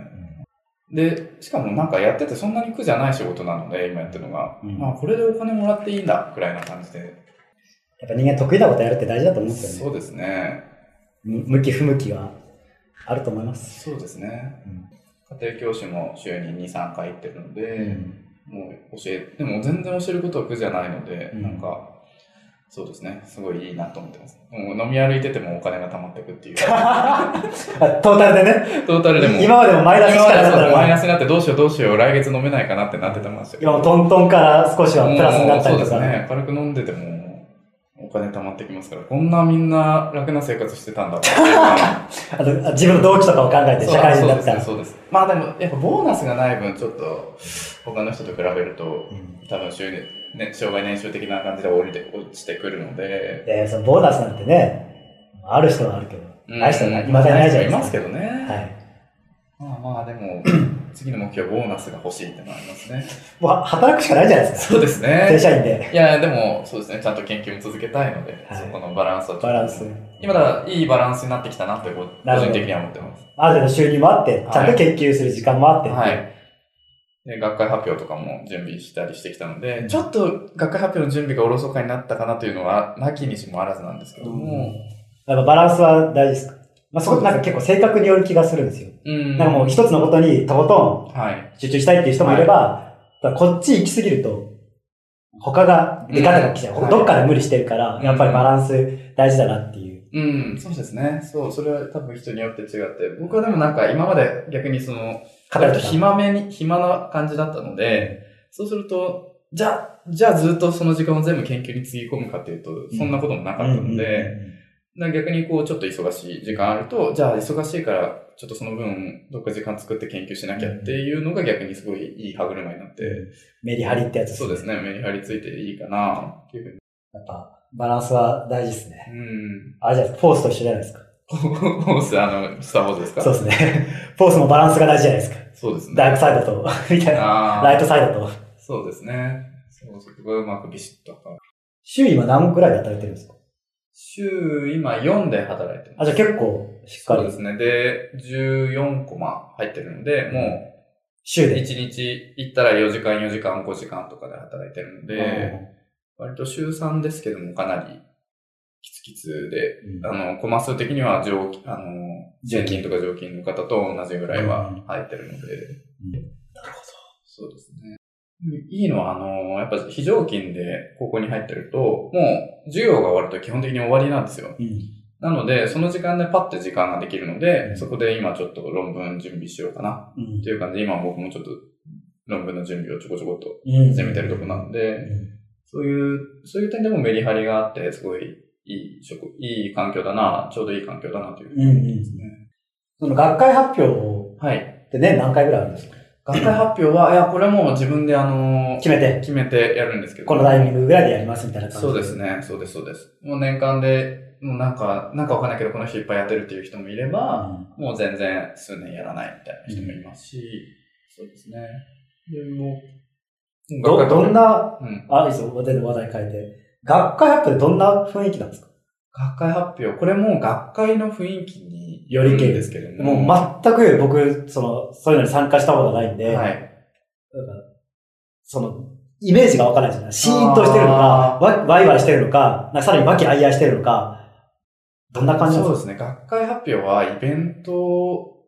[SPEAKER 2] で、しかもなんかやっててそんなに苦じゃない仕事なので、今やってるのが。
[SPEAKER 1] うん
[SPEAKER 2] まあ、これでお金もらっていいんだ、くらいな感じで。
[SPEAKER 1] やっぱ人間得意なことやるって大事だと思うんですよね。
[SPEAKER 2] そうですね。
[SPEAKER 1] む向き不向きはあると思います。
[SPEAKER 2] そうですね。
[SPEAKER 1] うん
[SPEAKER 2] 家庭教師も週に2、3回行ってるので、
[SPEAKER 1] うん
[SPEAKER 2] もう教え、でも全然教えることは苦じゃないので、
[SPEAKER 1] うん
[SPEAKER 2] なんか、そうですね、すごいいいなと思ってます。もう飲み歩いててもお金が貯まっていくっていう。
[SPEAKER 1] あトータルでね、
[SPEAKER 2] トータルでも。
[SPEAKER 1] 今までもマイナスしかなか
[SPEAKER 2] マイナ
[SPEAKER 1] が、
[SPEAKER 2] スになってどうしようどうしよう、来月飲めないかなってなってたましたけど。
[SPEAKER 1] トントンから少しはプラスになったりとか、
[SPEAKER 2] もうそうですね、軽く飲んでても、お金貯まってきますから、こんなみんな楽な生活してたんだ
[SPEAKER 1] あと自分の動機とかを考えて社会人だったら。
[SPEAKER 2] そうですね、そうです。まあでも、やっぱボーナスがない分、ちょっと、他の人と比べると、
[SPEAKER 1] うん
[SPEAKER 2] 多分収入、ね、障害年収的な感じで降りて、落ちてくるので、
[SPEAKER 1] いやいや、そのボーナスなんてね、ある人はあるけど、ない人はない、まだにないじゃないですか。
[SPEAKER 2] いますけどね。
[SPEAKER 1] はい。
[SPEAKER 2] まあまあ、でも、次の目標、ボーナスが欲しいってのはありますね。
[SPEAKER 1] もうは働くしかないじゃないですか。
[SPEAKER 2] そうです
[SPEAKER 1] 正
[SPEAKER 2] ね。
[SPEAKER 1] 社員で。
[SPEAKER 2] いや、でも、そうですね、ちゃんと研究も続けたいので、
[SPEAKER 1] はい
[SPEAKER 2] そこのバランスはちょっと
[SPEAKER 1] バランス。
[SPEAKER 2] 今だいいバランスになってきたなって個人的には思ってます。
[SPEAKER 1] ある程度収入もあって、ちゃんと研究する時間もあって。
[SPEAKER 2] はい。で、学会発表とかも準備したりしてきたので、
[SPEAKER 1] うん
[SPEAKER 2] ちょっと学会発表の準備がおろそかになったかなというのは、なきにしもあらずなんですけども、
[SPEAKER 1] やっぱバランスは大事ですかまあ、そこなんか結構性格による気がするんですよ。
[SPEAKER 2] うん。
[SPEAKER 1] なんかもう一つのことにとことん
[SPEAKER 2] はい。
[SPEAKER 1] 集中したいっていう人もいれば、ただこっち行き過ぎると、他が出方が来ちゃう。
[SPEAKER 2] うん
[SPEAKER 1] どっかで無理してるから、
[SPEAKER 2] うん
[SPEAKER 1] やっぱりバランス大事だなっていう。
[SPEAKER 2] うん、そうですね。そう、それは多分人によって違って。僕はでもなんか今まで逆にその、割と
[SPEAKER 1] 偏ってた
[SPEAKER 2] 暇めに、暇な感じだったので、そうすると、じゃあ、じゃあずっとその時間を全部研究につぎ込むかっていうと、そんなこともなかったので、逆にこうちょっと忙しい時間あると、じゃあ忙しいからちょっとその分どっか時間作って研究しなきゃっていうのが逆にすごいいい歯車になって、
[SPEAKER 1] メリハリってやつ
[SPEAKER 2] そうですね、目に張り付いていいかなっていうふうに。
[SPEAKER 1] やっぱ、バランスは大事ですね。
[SPEAKER 2] うん。
[SPEAKER 1] あれじゃないですか、フォースと一緒じゃないですか。
[SPEAKER 2] フォース、あの、スターウォーズですか？
[SPEAKER 1] そうですね。フォースもバランスが大事じゃないですか。
[SPEAKER 2] そうですね。
[SPEAKER 1] ダークサイドと、みたいな。ライトサイドと。
[SPEAKER 2] そうですね。そう、そこがうまくビシッと。
[SPEAKER 1] 週今何個くらいで働いてるんですか？
[SPEAKER 2] 週、今4で働いて
[SPEAKER 1] あ、
[SPEAKER 2] ます。
[SPEAKER 1] じゃあ結構しっかり
[SPEAKER 2] そうですね。で、14コマ入ってるので、もう、
[SPEAKER 1] 週で。
[SPEAKER 2] 1日行ったら4時間、4時間、5時間とかで働いてるので、
[SPEAKER 1] うん
[SPEAKER 2] 割と週3ですけども、かなりキツキツで、
[SPEAKER 1] うん。
[SPEAKER 2] あの、コマ数的には上、あの、税金とか常勤の方と同じぐらいは入ってるので、
[SPEAKER 1] なるほ
[SPEAKER 2] そうですね。いいのは、あの、やっぱ非常勤で高校に入ってると、もう授業が終わると基本的に終わりなんですよ。
[SPEAKER 1] ど。うん。
[SPEAKER 2] なので、その時間でパッて時間ができるので、
[SPEAKER 1] うん。
[SPEAKER 2] そこで今ちょっと論文準備しようかな。
[SPEAKER 1] うん。
[SPEAKER 2] っていう感じで、今僕もちょっと論文の準備をちょこちょこっと
[SPEAKER 1] うん。
[SPEAKER 2] 始めてるとこなので、
[SPEAKER 1] うん。
[SPEAKER 2] そういう、そういう点でもメリハリがあって、すごいいい職、いい環境だな、ちょうどいい環境だなというふうに思いますね。
[SPEAKER 1] その学会発表
[SPEAKER 2] はい。
[SPEAKER 1] って年何回ぐらいあるんですか？
[SPEAKER 2] 学会発表は、いや、これはもう自分であの、
[SPEAKER 1] 決めて、
[SPEAKER 2] 決めてやるんですけど。
[SPEAKER 1] このタイミングぐらいでやりますみたいな感じ
[SPEAKER 2] そうです。ね。そうです、そうです。もう年間で、もうなんか、なんかわかんないけど、この人いっぱいやってるっていう人もいれば、もう全然数年やらないみたいな人もいますし、そうですね。でもう、
[SPEAKER 1] ど、どん
[SPEAKER 2] な、
[SPEAKER 1] な、
[SPEAKER 2] うん、
[SPEAKER 1] あ、いいですよ、話題変えて。学会発表どんな雰囲気なんですか？
[SPEAKER 2] 学会発表、これも学会の雰囲気に
[SPEAKER 1] よりけ
[SPEAKER 2] んですけども、
[SPEAKER 1] もう全く僕、その、そういうのに参加したことがないんで、
[SPEAKER 2] はい。
[SPEAKER 1] その、イメージがわからないですよね。シーンとしてるのか、わワイワイしてるのか、かさらに和気あいあいしてるのか、どんな感じなんですか？
[SPEAKER 2] そうですね。学会発表はイベント、も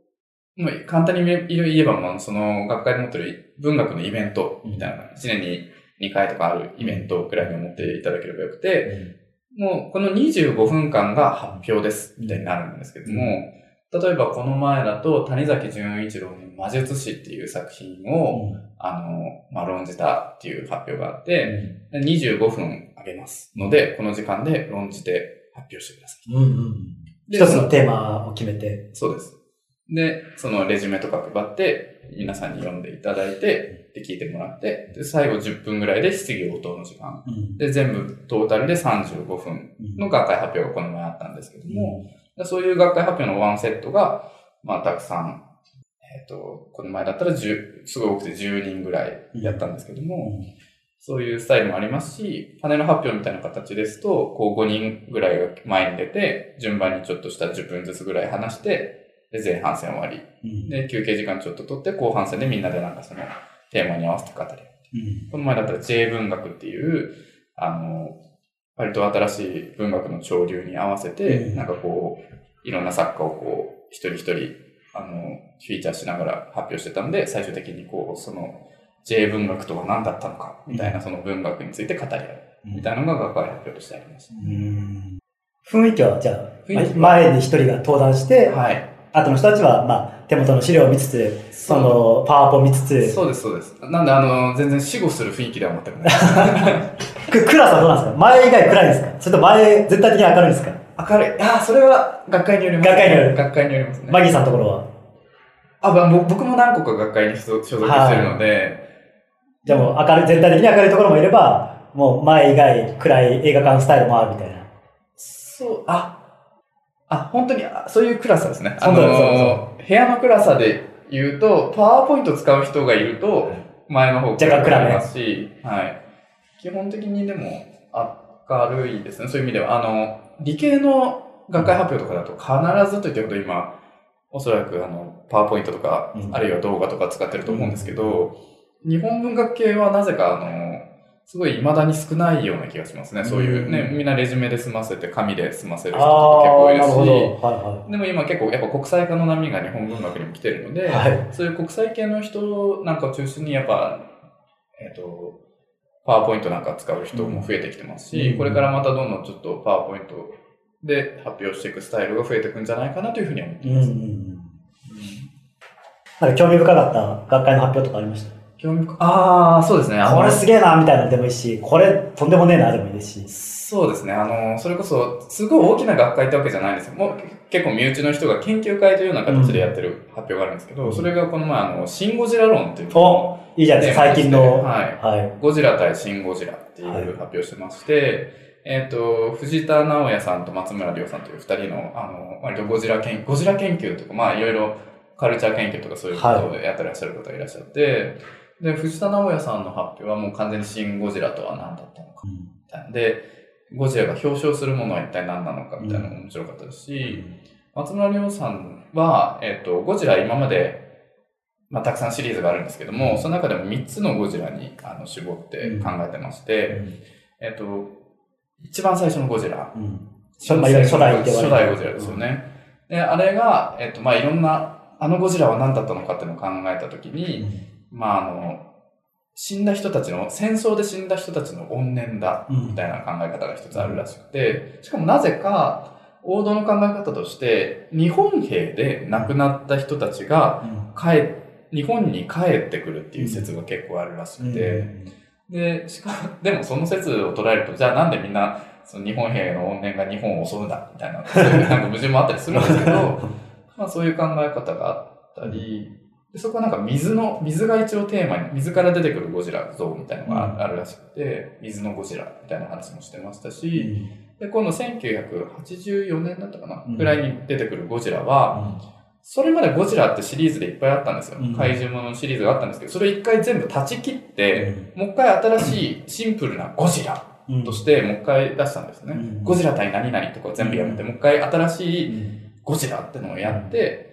[SPEAKER 2] う簡単に言えば、もうその学会で持ってる文学のイベントみたいな、1年に2回とかあるイベントくらいに思っていただければよくて、もうこの25分間が発表ですみたいになるんですけども、例えばこの前だと谷崎潤一郎の魔術師っていう作品を、あの、まあ、論じたっていう発表があって、で25分あげますので、この時間で論じて発表してください。
[SPEAKER 1] うんうん
[SPEAKER 2] で
[SPEAKER 1] 一つのテーマを決めて。
[SPEAKER 2] そうです。で、そのレジュメとか配って、皆さんに読んでいただいて、で、聞いてもらって、で、最後10分ぐらいで質疑応答の時間。で、全部トータルで35分の学会発表がこの前あったんですけども、でそういう学会発表のワンセットが、まあ、たくさん、えっ、と、この前だったら10、すごい多くて10人ぐらいやったんですけども、そういうスタイルもありますし、パネル発表みたいな形ですと、こう5人ぐらいが前に出て、順番にちょっとした10分ずつぐらい話して、で、前半戦終わり。で、休憩時間ちょっと取って、後半戦でみんなでなんかそのテーマに合わせて語り。この前だったら J 文学っていう、あの、割と新しい文学の潮流に合わせて、
[SPEAKER 1] うん
[SPEAKER 2] なんかこう、いろんな作家をこう、一人一人、あの、フィーチャーしながら発表してたんで、最終的にこう、その、J 文学とは何だったのか、みたいなその文学について語り合う、みたいなのが学会発表としてあります。
[SPEAKER 1] 雰囲気は、じゃあ、前に一人が登壇して、
[SPEAKER 2] はい。
[SPEAKER 1] 後の人たちは、まあ、手元の資料を見つつ、その、パワポを見つつ、
[SPEAKER 2] そうです、そうです。なんで、あの、全然死後する雰囲気では全くない。
[SPEAKER 1] くクラスはどうなんですか？前以外暗いんですか？それと前、絶対的に明るいんですか？
[SPEAKER 2] 明るい。ああ、それは学会によります、
[SPEAKER 1] 学会による
[SPEAKER 2] 学会によりますね。
[SPEAKER 1] マギーさんのところは？
[SPEAKER 2] あ、まあぼ僕も何個か学会に所所属してるので、
[SPEAKER 1] じゃあもう明るい、全体的に明るいところもいれば、もう前以外暗い映画館スタイルもあるみたいな。
[SPEAKER 2] そう、あ、あ、本当に、あそういうクラスですね。あ
[SPEAKER 1] 本当です
[SPEAKER 2] の、部屋のクラスで言うと、パワーポイント使う人がいると、前の方
[SPEAKER 1] 若干暗め
[SPEAKER 2] ますし、はい。基本的にでも明るいですね。そういう意味では、あの、理系の学会発表とかだと必ずと言ってるほど今、おそらくあの、パワーポイントとか、
[SPEAKER 1] うん
[SPEAKER 2] あるいは動画とか使ってると思うんですけど、日本文学系はなぜかあの、すごい未だに少ないような気がしますね。そういうね、
[SPEAKER 1] うん
[SPEAKER 2] みんなレジュメで済ませて、紙で済ませる人
[SPEAKER 1] あ
[SPEAKER 2] とか結構多い
[SPEAKER 1] る。
[SPEAKER 2] し、
[SPEAKER 1] はいは
[SPEAKER 2] でも今結構やっぱ国際化の波が日本文学にも来てるので、
[SPEAKER 1] い。はい。
[SPEAKER 2] そういう国際系の人なんかを中心にやっぱ、えっ、と、パワーポイントなんか使う人も増えてきてますし、
[SPEAKER 1] うん
[SPEAKER 2] これからまたどんどんちょっとパワーポイントで発表していくスタイルが増えていくんじゃないかなというふうに思ってます。
[SPEAKER 1] うんうんうん。なんか興味深かった学会の発表とかありました？
[SPEAKER 2] 興味深ああ、そうですね。
[SPEAKER 1] これすげえな、みたいなのでもいいし、これとんでもねえな、でもいいですし。
[SPEAKER 2] そうですね。あの、それこそ、すごい大きな学会ってわけじゃないんですよ。もう結構身内の人が研究会というような形でやってる発表があるんですけど、
[SPEAKER 1] うん
[SPEAKER 2] それがこの前、あの、シン・ゴジラ論っていう
[SPEAKER 1] おいいじゃないですか、最近の。
[SPEAKER 2] はい。
[SPEAKER 1] はい。
[SPEAKER 2] ゴジラ対シン・ゴジラっていう
[SPEAKER 1] はい
[SPEAKER 2] 発表してまして、えっ、と、藤田直也さんと松村亮さんという二人の、あの、割とゴジラ研、ゴジラ研究とか、まあいろいろカルチャー研究とかそういうことをやってらっしゃる方がいらっしゃって、で、藤田直也さんの発表はもう完全にシン・ゴジラとは何だったのか。みたいな。で、ゴジラが表彰するものは一体何なのかみたいなのも面白かったですし、松村亮さんは、えっ、と、ゴジラ今まで、まあ、たくさんシリーズがあるんですけども、その中でも3つのゴジラにあの絞って考えてまして、えっ、と、一番最初のゴジラ。
[SPEAKER 1] うん。初代
[SPEAKER 2] 初代ゴジラですよね。で、あれが、えっ、と、まあ、いろんな、あのゴジラは何だったのかっていうのを考えたときに、まあ、あの、死んだ人たちの、戦争で死んだ人たちの怨念だ、
[SPEAKER 1] うん。
[SPEAKER 2] みたいな考え方が一つあるらしくて、しかもなぜか、王道の考え方として、日本兵で亡くなった人たちが
[SPEAKER 1] うん。
[SPEAKER 2] 帰、日本に帰ってくるっていう説が結構あるらしくて、で、しかも、でもその説を捉えると、じゃあなんでみんな、その日本兵の怨念が日本を襲うんだ、みたいな、そういうなんか矛盾もあったりするんですけど、まあそういう考え方があったり、でそこはなんか水の、水が一応テーマに、水から出てくるゴジラ像みたいなのがあるらしくて、水のゴジラみたいな話もしてましたし、で、今度1984年だったかな、
[SPEAKER 1] うん。
[SPEAKER 2] ぐらいに出てくるゴジラは、それまでゴジラってシリーズでいっぱいあったんですよ。
[SPEAKER 1] うん。
[SPEAKER 2] 怪獣ものシリーズがあったんですけど、それ一回全部断ち切って、もう一回新しいシンプルなゴジラ
[SPEAKER 1] うん。
[SPEAKER 2] としてもう一回出したんですね。
[SPEAKER 1] うん。
[SPEAKER 2] ゴジラ対何々とか全部やめて、もう一回新しい
[SPEAKER 1] うん。
[SPEAKER 2] ゴジラってのをやって、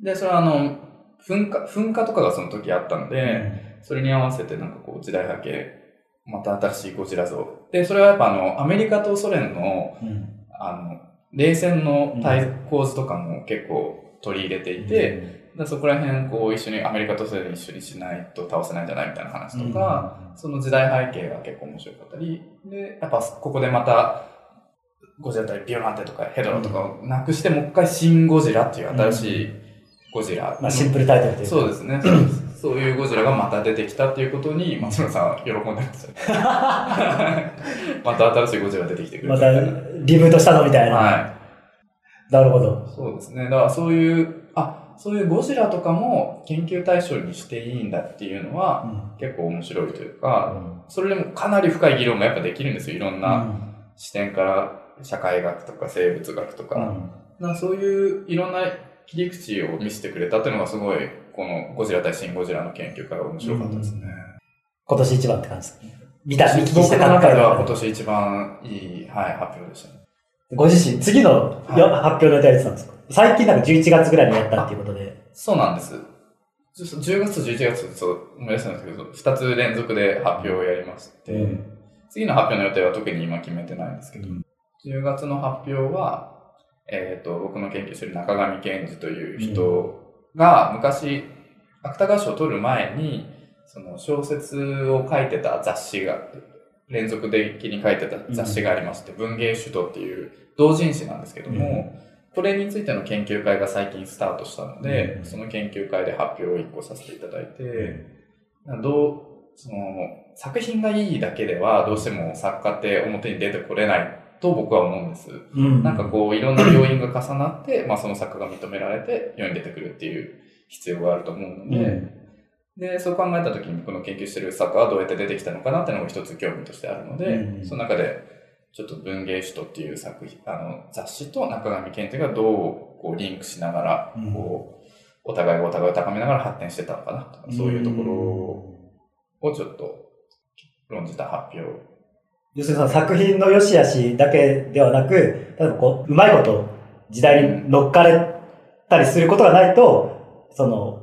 [SPEAKER 2] で、それはあの、噴火、噴火とかがその時あったので、それに合わせてなんかこう時代背景、また新しいゴジラ像。で、それはやっぱあの、アメリカとソ連の、
[SPEAKER 1] うん。
[SPEAKER 2] あの、冷戦の対構図とかも結構取り入れていて、でそこら辺こう一緒にアメリカとソ連一緒にしないと倒せないんじゃないみたいな話とか、その時代背景が結構面白かったり、で、やっぱここでまた、ゴジラ対ビオランテとかヘドラとかをなくして、もう一回シン・ゴジラっていう新しいゴジラ。
[SPEAKER 1] まあシンプルタイトルというか。
[SPEAKER 2] そうですね。そういうゴジラがまた出てきたっていうことに、松村さんは喜んでますよ。また新しいゴジラ出てきてくれ
[SPEAKER 1] また
[SPEAKER 2] たみた。
[SPEAKER 1] リブートしたのみたいな。
[SPEAKER 2] は
[SPEAKER 1] なるほど。
[SPEAKER 2] い。そうですね。だからそういう、あ、そういうゴジラとかも研究対象にしていいんだっていうのは結構面白いというか、それでもかなり深い議論もやっぱできるんですよ。いろんな視点から社会学とか生物学とか。だからそういういろんな切り口を見せてくれたっていうのがすごい、このゴジラ対シン・ゴジラの研究会が面白かったですね。
[SPEAKER 1] 今年一番って感じですね。見た、見聞き
[SPEAKER 2] 僕
[SPEAKER 1] した
[SPEAKER 2] の中では今
[SPEAKER 1] 今
[SPEAKER 2] 年一番いい、はい、発表でしたね。
[SPEAKER 1] ご自身、次のよ
[SPEAKER 2] はい
[SPEAKER 1] 発表の予定やってたんですか最近なんか11月ぐらいにやったっていうことで。
[SPEAKER 2] そうなんです。ちょっと10月と11月、そう思い出したんですけど、2つ連続で発表をやりまして、
[SPEAKER 1] うん
[SPEAKER 2] 次の発表の予定は特に今決めてないんですけど、
[SPEAKER 1] うん
[SPEAKER 2] 10月の発表は、えっ、と、僕の研究してる中上健二という人が昔、芥川賞を取る前に、その小説を書いてた雑誌が、連続的に書いてた雑誌がありまして、文芸首都っていう同人誌なんですけども、これについての研究会が最近スタートしたので、
[SPEAKER 1] うん。
[SPEAKER 2] その研究会で発表を1個させていただいて、どう、その、作品がいいだけでは、どうしても作家って表に出てこれないと僕は思うんです。
[SPEAKER 1] うん。
[SPEAKER 2] なんかこう、いろんな要因が重なって、まあその作家が認められて世に出てくるっていう必要があると思うので、
[SPEAKER 1] うん。
[SPEAKER 2] で、そう考えたときにこの研究してる作家はどうやって出てきたのかなっていうのが一つ興味としてあるので、
[SPEAKER 1] うん。
[SPEAKER 2] その中で、ちょっと文芸首都っていう作品、あの、雑誌と中上健二がどうこうリンクしながら、
[SPEAKER 1] うん。
[SPEAKER 2] こう、お互いがお互いを高めながら発展してたのかなとか、そういうところをちょっと論じた発表
[SPEAKER 1] 要するにその作品の良し悪しだけではなく、例えばこう、うまいこと時代に乗っかれたりすることがないと、その、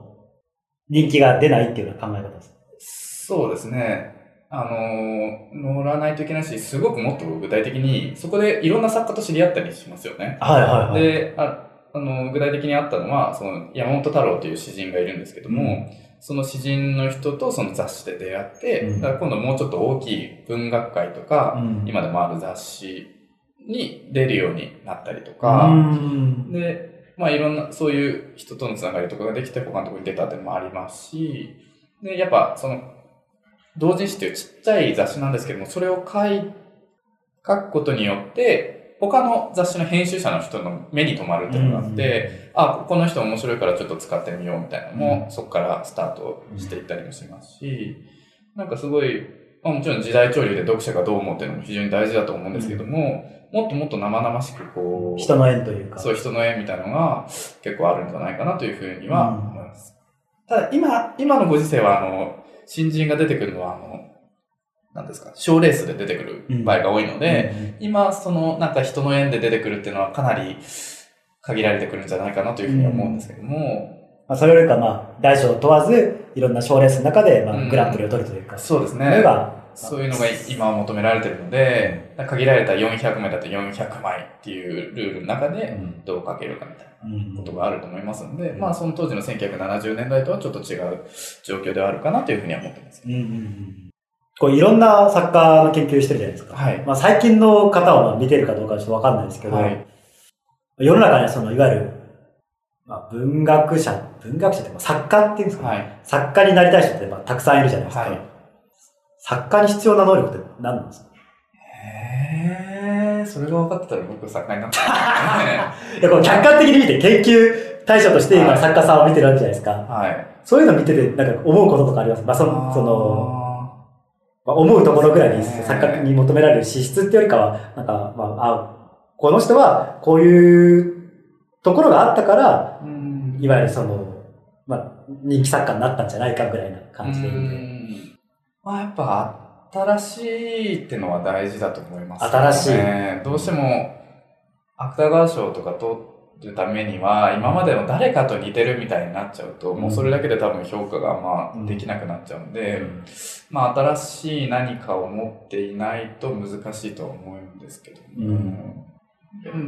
[SPEAKER 1] 人気が出ないっていうような考え方です。
[SPEAKER 2] そうですね。あの、乗らないといけないし、すごくもっと具体的に、そこでいろんな作家と知り合ったりしますよね。
[SPEAKER 1] はいはいはい。
[SPEAKER 2] で、ああの、具体的にあったのは、その、山本太郎という詩人がいるんですけども、
[SPEAKER 1] うん
[SPEAKER 2] その詩人の人とその雑誌で出会って、
[SPEAKER 1] うん。
[SPEAKER 2] だから今度もうちょっと大きい文学会とか、
[SPEAKER 1] うん。
[SPEAKER 2] 今でもある雑誌に出るようになったりと
[SPEAKER 1] う
[SPEAKER 2] か、
[SPEAKER 1] ん。
[SPEAKER 2] で、まあいろんな、そういう人とのつながりとかができて他のところに出たっていうのもありますし、で、やっぱその、同人誌っていうちっちゃい雑誌なんですけども、それを書い、書くことによって、他の雑誌の編集者の人の目に留まるっていうのがあって、あ、この人面白いからちょっと使ってみようみたいなのも、そこからスタートしていったりもしますし、なんかすごい、まあもちろん時代潮流で読者がどう思うっていうのも非常に大事だと思うんですけども、もっともっと生々しくこう、
[SPEAKER 1] 人の縁というか。
[SPEAKER 2] そう人の縁みたいなのが結構あるんじゃないかなというふうには思います。ただ今、今のご時世はあの、新人が出てくるのはあの、なんですか、賞レースで出てくる場合が多いので、今、その、なんか人の縁で出てくるっていうのはかなり限られてくるんじゃないかなというふうに思うんですけども、
[SPEAKER 1] まあ、それよりか、まあ、大小問わず、いろんな賞レースの中で、まあ、
[SPEAKER 2] うん
[SPEAKER 1] グランプリを取るというか、
[SPEAKER 2] そうですね。
[SPEAKER 1] が、
[SPEAKER 2] そういうのが今は求められてるので、限られた400枚だと400枚っていうルールの中で
[SPEAKER 1] うん
[SPEAKER 2] どう書けるかみたいな。
[SPEAKER 1] うん
[SPEAKER 2] ことがあると思いますので、まあその当時の1970年代とはちょっと違う状況ではあるかなというふうには思ってます。
[SPEAKER 1] うんうんうんこういろんな作家の研究してるじゃないですか。
[SPEAKER 2] はい。
[SPEAKER 1] まあ、最近の方をまあ見てるかどうかはちょっとわかんないですけど、
[SPEAKER 2] はい
[SPEAKER 1] 世の中にはその、いわゆる、まあ、文学者、文学者って作家っていうんですか、ね
[SPEAKER 2] はい。
[SPEAKER 1] 作家になりたい人ってまあたくさんいるじゃないですか。
[SPEAKER 2] はい
[SPEAKER 1] 作家に必要な能力って何なんですか？
[SPEAKER 2] へー、それが分かってたら僕作家になったんです
[SPEAKER 1] いやこう客観的に見て研究対象として今
[SPEAKER 2] はい
[SPEAKER 1] 作家さんを見てるわけじゃないですか。
[SPEAKER 2] ね。はい。
[SPEAKER 1] そういうの見てて、なんか思うこととかあります？まあ、その、その、まあ、思うところぐらいに作家に求められる資質ってよりかは、なんか、まあ、あ、この人はこういうところがあったから、
[SPEAKER 2] うん。
[SPEAKER 1] いわゆるその、まあ、人気作家になったんじゃないかぐらいな感じでいいんで。
[SPEAKER 2] うん。まあやっぱ新しいってのは大事だと思います、
[SPEAKER 1] 新しい。
[SPEAKER 2] どうしても芥川賞とか取るためには今までの誰かと似てるみたいになっちゃうと、もうそれだけで多分評価がま
[SPEAKER 1] うん
[SPEAKER 2] あできなくなっちゃうんで、まあ新しい何かを持っていないと難しいとは思うんですけども、
[SPEAKER 1] うん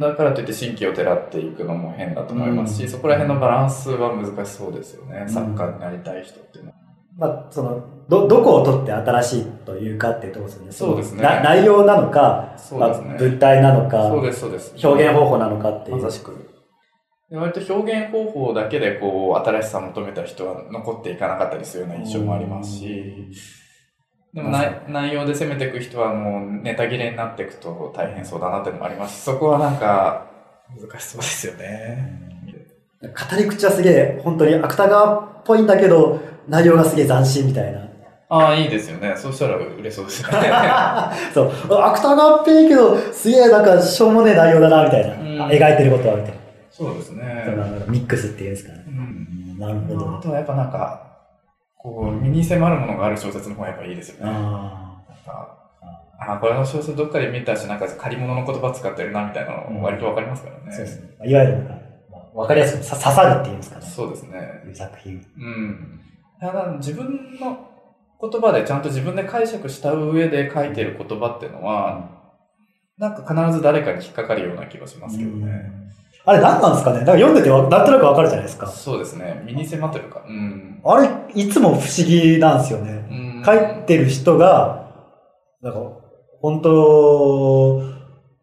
[SPEAKER 2] だからといって新規をてらっていくのも変だと思いますし、
[SPEAKER 1] うん
[SPEAKER 2] そこら辺のバランスは難しそうですよね、
[SPEAKER 1] ん
[SPEAKER 2] 作家になりたい人っていうのは。
[SPEAKER 1] まあ、その、ど、どこを取って新しいというかっていうところですよね。
[SPEAKER 2] そうですね
[SPEAKER 1] 内容なのか、
[SPEAKER 2] そうですね
[SPEAKER 1] まあ、物体なのか、
[SPEAKER 2] そうです、そうです。
[SPEAKER 1] 表現方法なのかっていう。
[SPEAKER 2] まさしく。で割と表現方法だけでこう新しさを求めた人は残っていかなかったりするような印象もありますし、でも内内容で攻めていく人はもうネタ切れになっていくと大変そうだなっていうのもありますし、そこはなんか難しそうですよね。
[SPEAKER 1] 語り口はすげえ、本当に芥川っぽいんだけど、内容がすげえ斬新みたいな。
[SPEAKER 2] ああ、いいですよね。そうしたら売れそうですよね。
[SPEAKER 1] そう。芥川っぽいけど、すげえなんかしょうもねえ内容だな、みたいな。描いてることは、みたいな。
[SPEAKER 2] そうですね
[SPEAKER 1] ミックスっていうんですかね。
[SPEAKER 2] うん
[SPEAKER 1] なるほど。
[SPEAKER 2] あとはやっぱなんか、こう、身に迫るものがある小説の方がやっぱいいですよね。
[SPEAKER 1] あ
[SPEAKER 2] かあ、これの小説どっかで見たし、なんか借り物の言葉使ってるなみたいなの割とわかりますから
[SPEAKER 1] あ、
[SPEAKER 2] ね。
[SPEAKER 1] そうですね。いわゆるなんか、まあわかりやすくさ刺さるっていうんですかね。
[SPEAKER 2] そうですね。
[SPEAKER 1] いう作品。
[SPEAKER 2] うん。ただ自分の言葉でちゃんと自分で解釈した上で書いてる言葉っていうのは、なんか必ず誰かに引っかかるような気がしますけどね。
[SPEAKER 1] あれ何なんですかね？なんか読んでてわなんとなくわかるじゃないですか。
[SPEAKER 2] そうですね。身に迫ってるか。うん。
[SPEAKER 1] あれ、いつも不思議なんですよね。
[SPEAKER 2] うん
[SPEAKER 1] 書いてる人が、なんか、本当、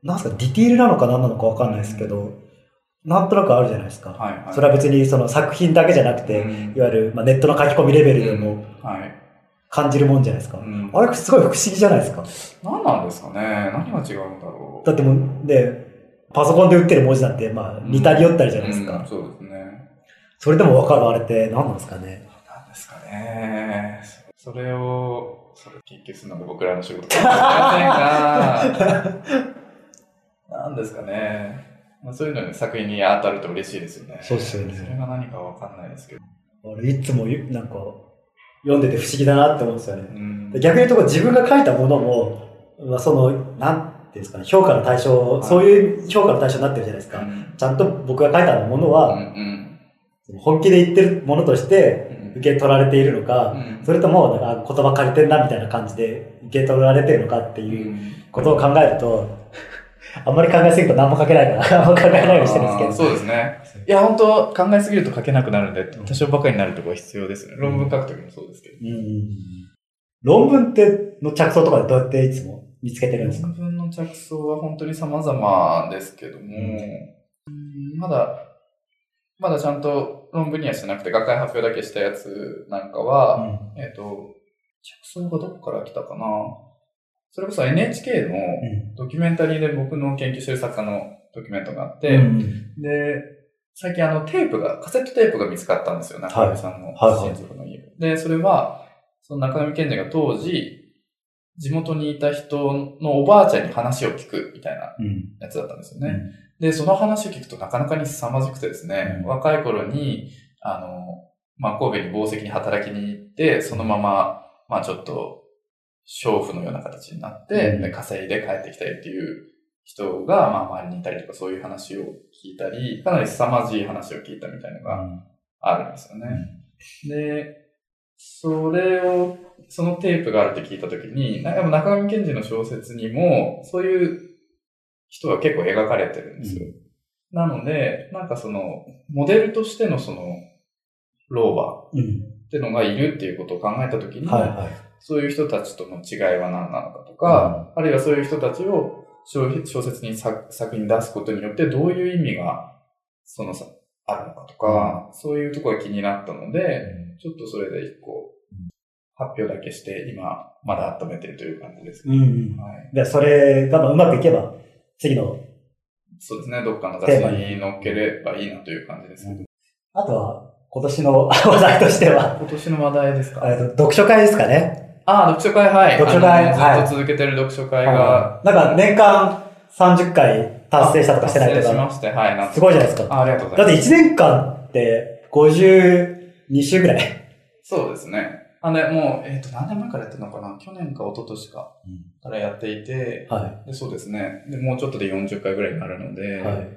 [SPEAKER 1] なんすか、ディティールなのか何なのかわかんないですけど、なんとなくあるじゃないですか。
[SPEAKER 2] はいはい。
[SPEAKER 1] それは別にその作品だけじゃなくて、
[SPEAKER 2] うん
[SPEAKER 1] いわゆる、まあ、ネットの書き込みレベルでも
[SPEAKER 2] はい。
[SPEAKER 1] 感じるもんじゃないですか。
[SPEAKER 2] うん
[SPEAKER 1] あれすごい不思議じゃないですか。
[SPEAKER 2] 何なんですかね何が違うんだろう。
[SPEAKER 1] だってもう、ね、パソコンで打ってる文字なんて、まあ、似たり寄ったりじゃないですか。
[SPEAKER 2] うんそうですね。
[SPEAKER 1] それでもわかるあれって何なんですかね。
[SPEAKER 2] なんですかね。それを、それ研究するのが僕らの仕事かもしれませんが、なんですかね。まあ、そういうのに作品に当たると嬉しいですよね。
[SPEAKER 1] そうっすよね
[SPEAKER 2] それが何かわかんないですけど。
[SPEAKER 1] 俺いつもなんか、読んでて不思議だなって思うんですよね。
[SPEAKER 2] うん
[SPEAKER 1] で逆に言うと自分が書いたものも、まあ、その、なんていうんですかね、評価の対象、
[SPEAKER 2] い
[SPEAKER 1] そういう評価の対象になってるじゃないですか。
[SPEAKER 2] うん
[SPEAKER 1] ちゃんと僕が書いたもの
[SPEAKER 2] うん
[SPEAKER 1] は、
[SPEAKER 2] うん
[SPEAKER 1] 本気で言ってるものとして受け取られているのか、
[SPEAKER 2] うん
[SPEAKER 1] それとも、なんか言葉借りてんなみたいな感じで受け取られてるのかっていうことを考えると、あんまり考えすぎると何も書けないから、あんま考えないようにしてるんですけど。
[SPEAKER 2] そうですね。いや、本当考えすぎると書けなくなるんで、多少ばかりになるところは必要ですね。論文書くときもそうですけど。
[SPEAKER 1] うん。論文って、の着想とかでどうやっていつも見つけてるんですか？
[SPEAKER 2] 論文の着想は本当に様々ですけども、うん。まだ、まだちゃんと論文にはしてなくて、学会発表だけしたやつなんかは、えっ、と、着想がどこから来たかな。それこそ NHK の
[SPEAKER 1] うん。
[SPEAKER 2] ドキュメンタリーで僕の研究してる作家のドキュメントがあって、
[SPEAKER 1] うん。
[SPEAKER 2] で、最近あのテープが、カセットテープが見つかったんですよ、中上さんの
[SPEAKER 1] はい。はい。
[SPEAKER 2] 親族の家。で。で、それは、その中上賢治が当時、地元にいた人のおばあちゃんに話を聞くみたいな
[SPEAKER 1] うん。
[SPEAKER 2] やつだったんですよね。で、その話を聞くとなかなかに凄まじくてですね、
[SPEAKER 1] うん
[SPEAKER 2] 若い頃に、あの、まあ、神戸に紡績に働きに行って、そのまま、まあ、ちょっと、娼婦のような形になって、
[SPEAKER 1] うん
[SPEAKER 2] で稼いで帰ってきたりっていう人が、まあ、周りにいたりとか、そういう話を聞いたり、かなり凄まじい話を聞いたみたいなのがあるんですよね。で、それを、そのテープがあるって聞いたときに、なんか中上賢治の小説にも、そういう人が結構描かれてるんですよ。なので、なんかその、モデルとしてのその、老婆
[SPEAKER 1] うん。
[SPEAKER 2] ってのがいるっていうことを考えたときに、
[SPEAKER 1] はいはい。
[SPEAKER 2] そういう人たちとの違いは何なのかとか、あるいはそういう人たちを小小説に作作品に出すことによってどういう意味が、そのさ、あるのかとか、そういうところが気になったので、ちょっとそれで一個、発表だけして、今、まだ温めてるという感じですね。
[SPEAKER 1] うんうん。
[SPEAKER 2] はい。
[SPEAKER 1] で、それがまあうまくいけば、次の、
[SPEAKER 2] そうですね、どっかの雑誌に載っければいいなという感じですけど。
[SPEAKER 1] あとは、今年の 話題としては、
[SPEAKER 2] 今年の話題ですか？
[SPEAKER 1] えっと読書会ですかね。
[SPEAKER 2] ああ、読書会、はい。
[SPEAKER 1] 読書会
[SPEAKER 2] あの
[SPEAKER 1] はい
[SPEAKER 2] ずっと続けてる読書会が、
[SPEAKER 1] なんか年間30回達成したとかしてないと
[SPEAKER 2] 達成し
[SPEAKER 1] か、
[SPEAKER 2] まして、はい。
[SPEAKER 1] すごいじゃないですか。
[SPEAKER 2] あありがとうご
[SPEAKER 1] だって
[SPEAKER 2] ざいます。
[SPEAKER 1] 1年間って52週ぐらい。
[SPEAKER 2] そうですね。あの、もう、えっ、と、何年前からやってるのかな？去年か一昨年かからやっていて、
[SPEAKER 1] は
[SPEAKER 2] でそうですね。で、もうちょっとで40回ぐらいになるので、
[SPEAKER 1] い。はい。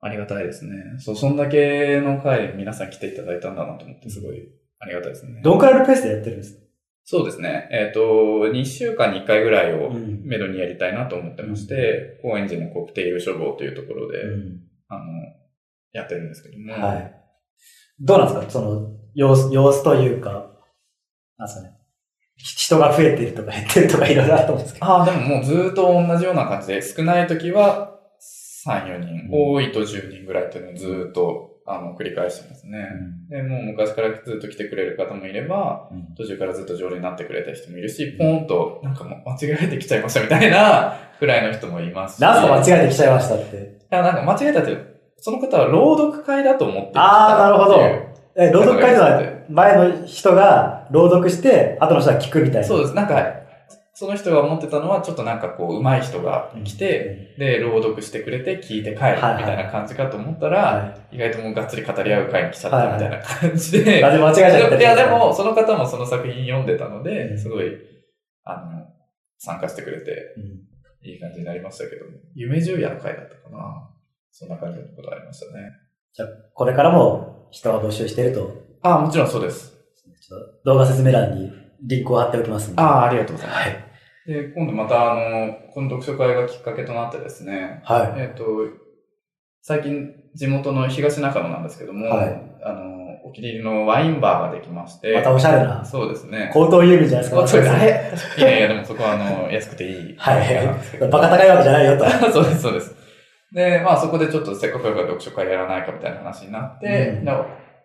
[SPEAKER 2] ありがたいですね。そう、そんだけの回皆さん来ていただいたんだなと思って、すごいありがたいですね。
[SPEAKER 1] どんくらいのペースでやってるんですか？
[SPEAKER 2] そうですね。えっ、と、2週間に1回ぐらいを
[SPEAKER 1] ん
[SPEAKER 2] めどにやりたいなと思ってまして、高円寺のコクテイル書房というところで、あの、やってるんですけども、
[SPEAKER 1] はい。どうなんですか？その、様子、様子というか、なんですかね。ひ人が増えてるとか減ってるとかいろいろあると思うんですけど。
[SPEAKER 2] ああ、でももうずっと同じような感じで、少ない時は3、4人、
[SPEAKER 1] うん
[SPEAKER 2] 多いと10人ぐらいっていうのをずっと、あの、繰り返してますね。で、もう昔からずっと来てくれる方もいれば、途中からずっと常連になってくれた人もいるし、ポーンと、なんかもう間違えてきちゃいましたみたいなくらいの人もいますし。
[SPEAKER 1] 何すか
[SPEAKER 2] い
[SPEAKER 1] 間違えてきちゃいましたって。
[SPEAKER 2] や、なんか間違えたって、その方は朗読会だと思ってきた
[SPEAKER 1] あーなるほどえ、朗読会では前の人が朗読して、後の人が聞くみたいな。
[SPEAKER 2] そうです。なんか、その人が思ってたのは、ちょっとなんかこう、上手い人が来て、で、朗読してくれて聞いて帰るみたいな感じかと思ったら、
[SPEAKER 1] は
[SPEAKER 2] 意外ともうがっつり語り合う会に来ちゃっ
[SPEAKER 1] はい
[SPEAKER 2] たみたいな感じで、
[SPEAKER 1] い。あ、で間違えちゃった。
[SPEAKER 2] いや、でも、その方もその作品読んでたので、
[SPEAKER 1] うん
[SPEAKER 2] すごい、あの、参加してくれて、
[SPEAKER 1] うん、
[SPEAKER 2] いい感じになりましたけども、夢十夜の会だったかな。そんな感じのことありましたね。
[SPEAKER 1] じゃあ、これからも人は募集していると、
[SPEAKER 2] あ、もちろんそうです。
[SPEAKER 1] ちょっと動画説明欄にリンクを貼っておきますので。
[SPEAKER 2] ああ、ありがとうございます。
[SPEAKER 1] はい。
[SPEAKER 2] で、今度また、あの、この読書会がきっかけとなってですね、
[SPEAKER 1] は
[SPEAKER 2] えっ、と、最近地元の東中野なんですけども、
[SPEAKER 1] はい
[SPEAKER 2] あの、お気に入りのワインバーができまして、
[SPEAKER 1] い。またおしゃれな、
[SPEAKER 2] そうですね。
[SPEAKER 1] 高等郵便じゃないですか。
[SPEAKER 2] そうですね。いやいや、でもそこはあの、安くていい。
[SPEAKER 1] はい。バカ高いわけじゃないよと。
[SPEAKER 2] そうです、そうです。で、まあそこでちょっとせっかくだから読書会やらないかみたいな話になって、
[SPEAKER 1] うん
[SPEAKER 2] で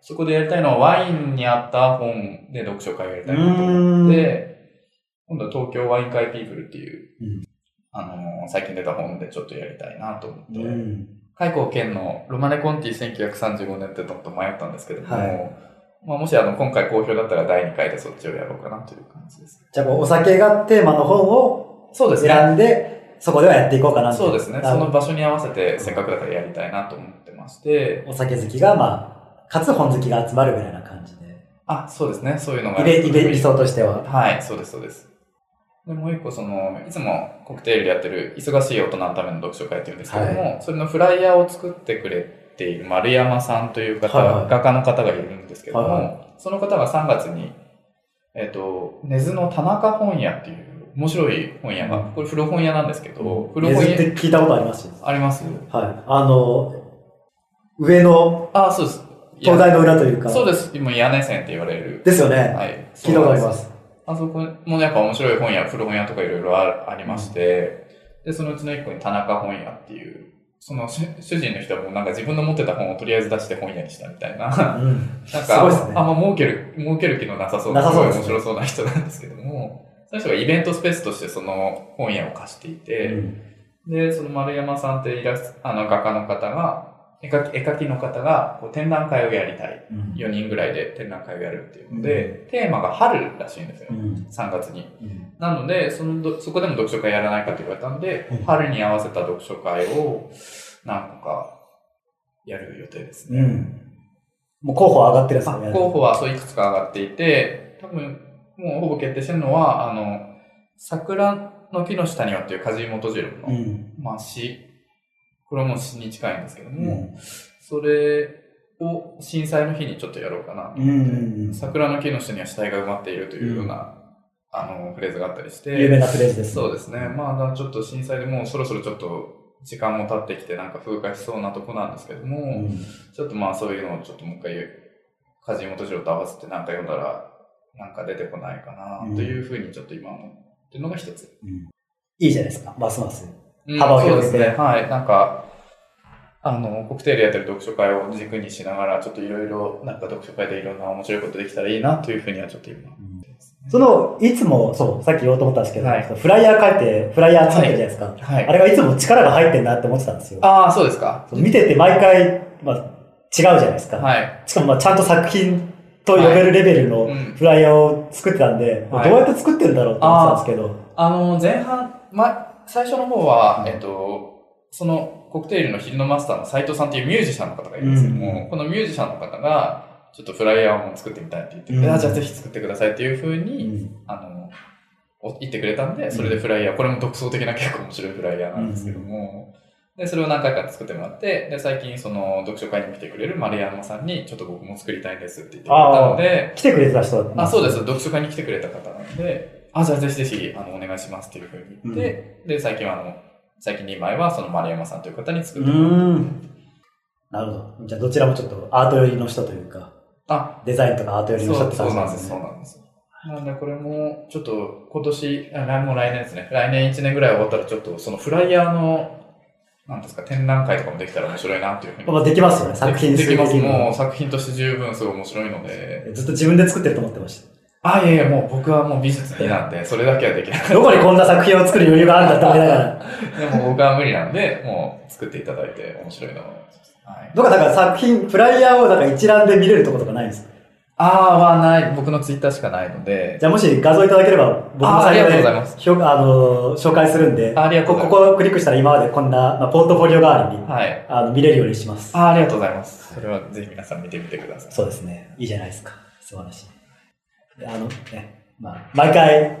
[SPEAKER 2] そこでやりたいのはワインに合った本で読書会をやりたいなと思って、今度は東京ワイン会ピープルっていう、
[SPEAKER 1] うん
[SPEAKER 2] あの、最近出た本でちょっとやりたいなと思って、
[SPEAKER 1] うん。
[SPEAKER 2] 開口健のロマネコンティ1935年ってのと迷ったんですけども、
[SPEAKER 1] はい
[SPEAKER 2] まあ、もしあの今回好評だったら第2回でそっちをやろうかなという感じです。
[SPEAKER 1] じゃあ、こうお酒がテーマの本を。選んで、そこではやっていこうかな
[SPEAKER 2] そうですね。その場所に合わせてせっかくだからやりたいなと思ってまして、
[SPEAKER 1] お酒好きが、まあ、かつ本好きが集まるぐらいな感じで。
[SPEAKER 2] あ、そうですね。そういうのが。
[SPEAKER 1] イベ、イベ、理想としては。
[SPEAKER 2] はい、そうです、そうです。で、もう一個、その、いつもコクテールでやってる、忙しい大人のための読書会っていうんですけども、それのフライヤーを作ってくれている丸山さんという方、
[SPEAKER 1] はいはい
[SPEAKER 2] 画家の方がいるんですけども、
[SPEAKER 1] はいは
[SPEAKER 2] その方が3月に、えっ、と、根津の田中本屋っていう面白い本屋が、これ古本屋なんですけど、古
[SPEAKER 1] 根津っ
[SPEAKER 2] 本屋
[SPEAKER 1] て聞いたことあります？し
[SPEAKER 2] あります
[SPEAKER 1] はい。あの、上の
[SPEAKER 2] あ、そうです。
[SPEAKER 1] 東大の裏というか。
[SPEAKER 2] そうです。今屋根線って言われる。
[SPEAKER 1] ですよね。
[SPEAKER 2] はい。
[SPEAKER 1] 聞いたことあり
[SPEAKER 2] す
[SPEAKER 1] ます。
[SPEAKER 2] あそこもやっぱ面白い本屋、古本屋とかいろいろあありまして、で、そのうちの一個に田中本屋っていう、その主主人の人はもうなんか自分の持ってた本をとりあえず出して本屋にしたみたいな、なん
[SPEAKER 1] うん。
[SPEAKER 2] か
[SPEAKER 1] ね
[SPEAKER 2] あんま儲ける、儲ける気のなさそうすごい
[SPEAKER 1] なさそうですね
[SPEAKER 2] 面白そうな人なんですけども、その人がイベントスペースとしてその本屋を貸していて、
[SPEAKER 1] うん
[SPEAKER 2] で、その丸山さんってイラスあの画家の方が、絵描き絵描きの方がこう展覧会をやりたい。
[SPEAKER 1] うん
[SPEAKER 2] 4人ぐらいで展覧会をやるっていうので、テーマが春らしいんですよ。
[SPEAKER 1] うん
[SPEAKER 2] 3月に。
[SPEAKER 1] うん
[SPEAKER 2] なので、そのど、そこでも読書会やらないかって言われたんで、
[SPEAKER 1] うん
[SPEAKER 2] 春に合わせた読書会を何個かやる予定ですね。
[SPEAKER 1] うん。もう候補上がってるんです
[SPEAKER 2] あ
[SPEAKER 1] よね。
[SPEAKER 2] 候補はそういくつか上がっていて、多分もうほぼ決定してるのは、あの、桜の木の下にはっていう梶井元次郎の、
[SPEAKER 1] うん。
[SPEAKER 2] まあ詩、これも詩に近いんですけど
[SPEAKER 1] う
[SPEAKER 2] も、
[SPEAKER 1] ん。
[SPEAKER 2] それを震災の日にちょっとやろうかなと
[SPEAKER 1] うん
[SPEAKER 2] 思って、
[SPEAKER 1] うん
[SPEAKER 2] 桜の木の下には死体が埋まっているというような、あの、フレーズがあったりして、
[SPEAKER 1] 有名なフレーズです。
[SPEAKER 2] そうですね。まあ、だからちょっと震災でもうそろそろちょっと時間も経ってきてなんか風化しそうなとこなんですけども、
[SPEAKER 1] うん。
[SPEAKER 2] ちょっとまあそういうのをちょっともう一回、梶本次郎と合わせてなんか読んだら、なんか出てこないかなというふうにちょっと今思ってるのが一つ。
[SPEAKER 1] うんいいじゃないですか。ますます。
[SPEAKER 2] うん
[SPEAKER 1] 幅を広げて
[SPEAKER 2] そうですね。はい。なんか、あの、コクテールやってる読書会を軸にしながら、ちょっといろいろ、なんか読書会でいろんな面白いことできたらいいなというふうにはちょっと今。
[SPEAKER 1] その、いつも、そう、さっき言おうと思ったんですけど、
[SPEAKER 2] はい
[SPEAKER 1] フライヤー書いて、フライヤー作ってるじゃないですか。
[SPEAKER 2] はい。
[SPEAKER 1] あれがいつも力が入ってんなって思ってたんですよ。
[SPEAKER 2] ああ、そうですか。
[SPEAKER 1] 見てて毎回、まあ、違うじゃないですか。
[SPEAKER 2] はい。
[SPEAKER 1] しかも、まあ、ちゃんと作品と呼べるレベルの
[SPEAKER 2] うん
[SPEAKER 1] フライヤーを作ってたんで、
[SPEAKER 2] はい
[SPEAKER 1] どうやって作ってるんだろうって思ってたんですけど、
[SPEAKER 2] あの、前半、ま、最初の方は、
[SPEAKER 1] うん
[SPEAKER 2] えっと、そのコクテールの昼のマスターの斉藤さんっていうミュージシャンの方がいるんですけども、
[SPEAKER 1] うん。
[SPEAKER 2] このミュージシャンの方が、ちょっとフライヤーを作ってみたいって言って、
[SPEAKER 1] うん。
[SPEAKER 2] あじゃあぜひ作ってくださいっていうふう
[SPEAKER 1] う
[SPEAKER 2] に、
[SPEAKER 1] ん。
[SPEAKER 2] あの、お言ってくれたんで、それでフライヤー、これも独創的な結構面白いフライヤーなんですけども、で、それを何回か作ってもらって、で、最近その読書会に来てくれる丸山さんに、ちょっと僕も作りたいんですって言ってくれたので、
[SPEAKER 1] 来てくれてた人だった
[SPEAKER 2] あ、そうです。読書会に来てくれた方なんで、あ、じゃあぜひぜひ、あの、お願いしますっていうふうに言って、で、最近は、あの、最近2枚は、その丸山さんという方に作
[SPEAKER 1] う
[SPEAKER 2] ってもらっ
[SPEAKER 1] ん。なるほど。じゃあ、どちらもちょっとアート寄りの人というか、
[SPEAKER 2] あ、
[SPEAKER 1] デザインとかアート寄りの人
[SPEAKER 2] そう
[SPEAKER 1] って
[SPEAKER 2] そうなんです、
[SPEAKER 1] 感じなんですね。
[SPEAKER 2] そうなんです。なんで、これも、ちょっと、今年、あ来もう来年ですね。来年1年ぐらい終わったら、ちょっと、そのフライヤーの、なんですか、展覧会とかもできたら面白いなっていうふうに。
[SPEAKER 1] まあ、できますよね。作品
[SPEAKER 2] できます。もう作品として十分すごい面白いので。
[SPEAKER 1] ずっと自分で作ってると思ってまし
[SPEAKER 2] あ、いやいや、もう僕はもう美術になんで、それだけはできない。
[SPEAKER 1] た。どこにこんな作品を作る余裕があるんだって思いながら。
[SPEAKER 2] でも僕は無理なんで、もう作っていただいて面白いのを。はい、
[SPEAKER 1] どっかだから作品、フライヤーをなんか一覧で見れるところとかないんですか？
[SPEAKER 2] ああはない。僕のツイッターしかないので。
[SPEAKER 1] じゃあもし画像いただければ、僕の
[SPEAKER 2] あーありがとうござい
[SPEAKER 1] で
[SPEAKER 2] ます
[SPEAKER 1] ひょあの紹介するんで、
[SPEAKER 2] あありがとう
[SPEAKER 1] こ
[SPEAKER 2] ございます
[SPEAKER 1] ここをクリックしたら今までこんな、まあ、ポートフォリオ代わりに
[SPEAKER 2] はい。
[SPEAKER 1] あの見れるようにします。
[SPEAKER 2] ああありがとうございます。それはぜひ皆さん見てみてください。
[SPEAKER 1] そうですね。いいじゃないですか。素晴らしい。であのね、まあ、毎回、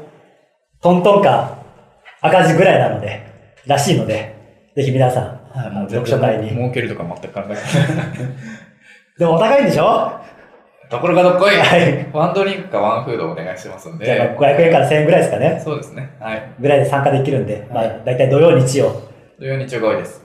[SPEAKER 1] トントンか赤字ぐらいなので、らしいので、ぜひ皆さん、
[SPEAKER 2] はい、
[SPEAKER 1] 読書会に。
[SPEAKER 2] 儲けるとか全く考えてない。
[SPEAKER 1] でもお高いんでしょ？
[SPEAKER 2] ところがどっこい
[SPEAKER 1] はい。
[SPEAKER 2] ワンドリンクかワンフードお願いしますん
[SPEAKER 1] じゃあ
[SPEAKER 2] で。
[SPEAKER 1] 500円から1000円ぐらいですかね。
[SPEAKER 2] そうですね。はい。
[SPEAKER 1] ぐらいで参加できるんで、まあ
[SPEAKER 2] はい、
[SPEAKER 1] だいたい土曜、日曜、
[SPEAKER 2] 土曜日曜が多いです。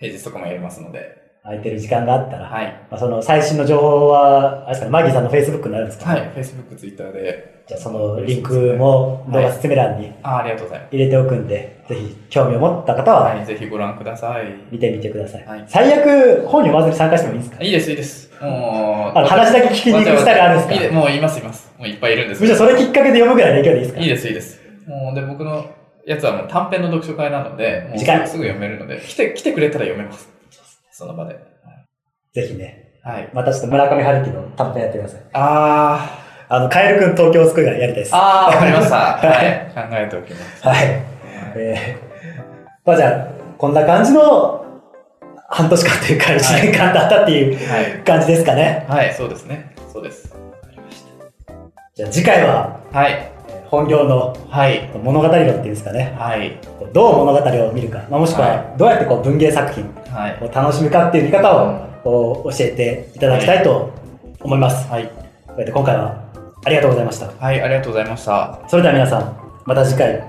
[SPEAKER 2] 平日とかもやりますので。
[SPEAKER 1] 空いてる時間があったら、
[SPEAKER 2] はい。
[SPEAKER 1] まあ、その最新の情報は、あれですかね、マギーさんの Facebook になるんですかね？
[SPEAKER 2] はい。Facebook、Twitter で。
[SPEAKER 1] じゃあそのリンクも動画説明欄に
[SPEAKER 2] ああ、ありがとうございます。
[SPEAKER 1] 入れておくんで、ぜひ興味を持った方は
[SPEAKER 2] はい。ぜひご覧ください。
[SPEAKER 1] 見てみてください。
[SPEAKER 2] はい
[SPEAKER 1] 最悪、本読まずに参加してもいいですか？
[SPEAKER 2] いいです、いいです。もう、
[SPEAKER 1] あの話だけ聞きに行くスタイルあるんですか？
[SPEAKER 2] もういます、います。もういっぱいいるんです
[SPEAKER 1] むしろそれきっかけで読むぐらいの勢いでいいですか？
[SPEAKER 2] いいです、いいです。もう、で、僕のやつはもう短編の読書会なので、もうすぐ読めるので、来て、来てくれたら読めます。その場で。
[SPEAKER 1] ぜひね、
[SPEAKER 2] はい。
[SPEAKER 1] またちょっと村上春樹の短編やってください。
[SPEAKER 2] あ
[SPEAKER 1] あの、カエルくん東京を救うがやりたいです。
[SPEAKER 2] ー、あー、わかりました。はい。考えておきます。
[SPEAKER 1] はい。えー、まあじゃあ、こんな感じの半年間というか1年間だったっていう
[SPEAKER 2] はい。
[SPEAKER 1] 感じですかね。
[SPEAKER 2] はい、そうですね。そうです。
[SPEAKER 1] じゃあ次回は
[SPEAKER 2] はい。
[SPEAKER 1] えー本業の
[SPEAKER 2] はい。
[SPEAKER 1] 物語論っていうんですかね。
[SPEAKER 2] はい。
[SPEAKER 1] どう物語を見るか、まあ、もしく
[SPEAKER 2] は
[SPEAKER 1] はどうやってこう文芸作品
[SPEAKER 2] はい。
[SPEAKER 1] を楽しむかっていう見方をこう教えていただきたいと思います。
[SPEAKER 2] はい。
[SPEAKER 1] えっと今回はありがとうございました。
[SPEAKER 2] はい、ありがとうございました。
[SPEAKER 1] それでは皆さん、また次回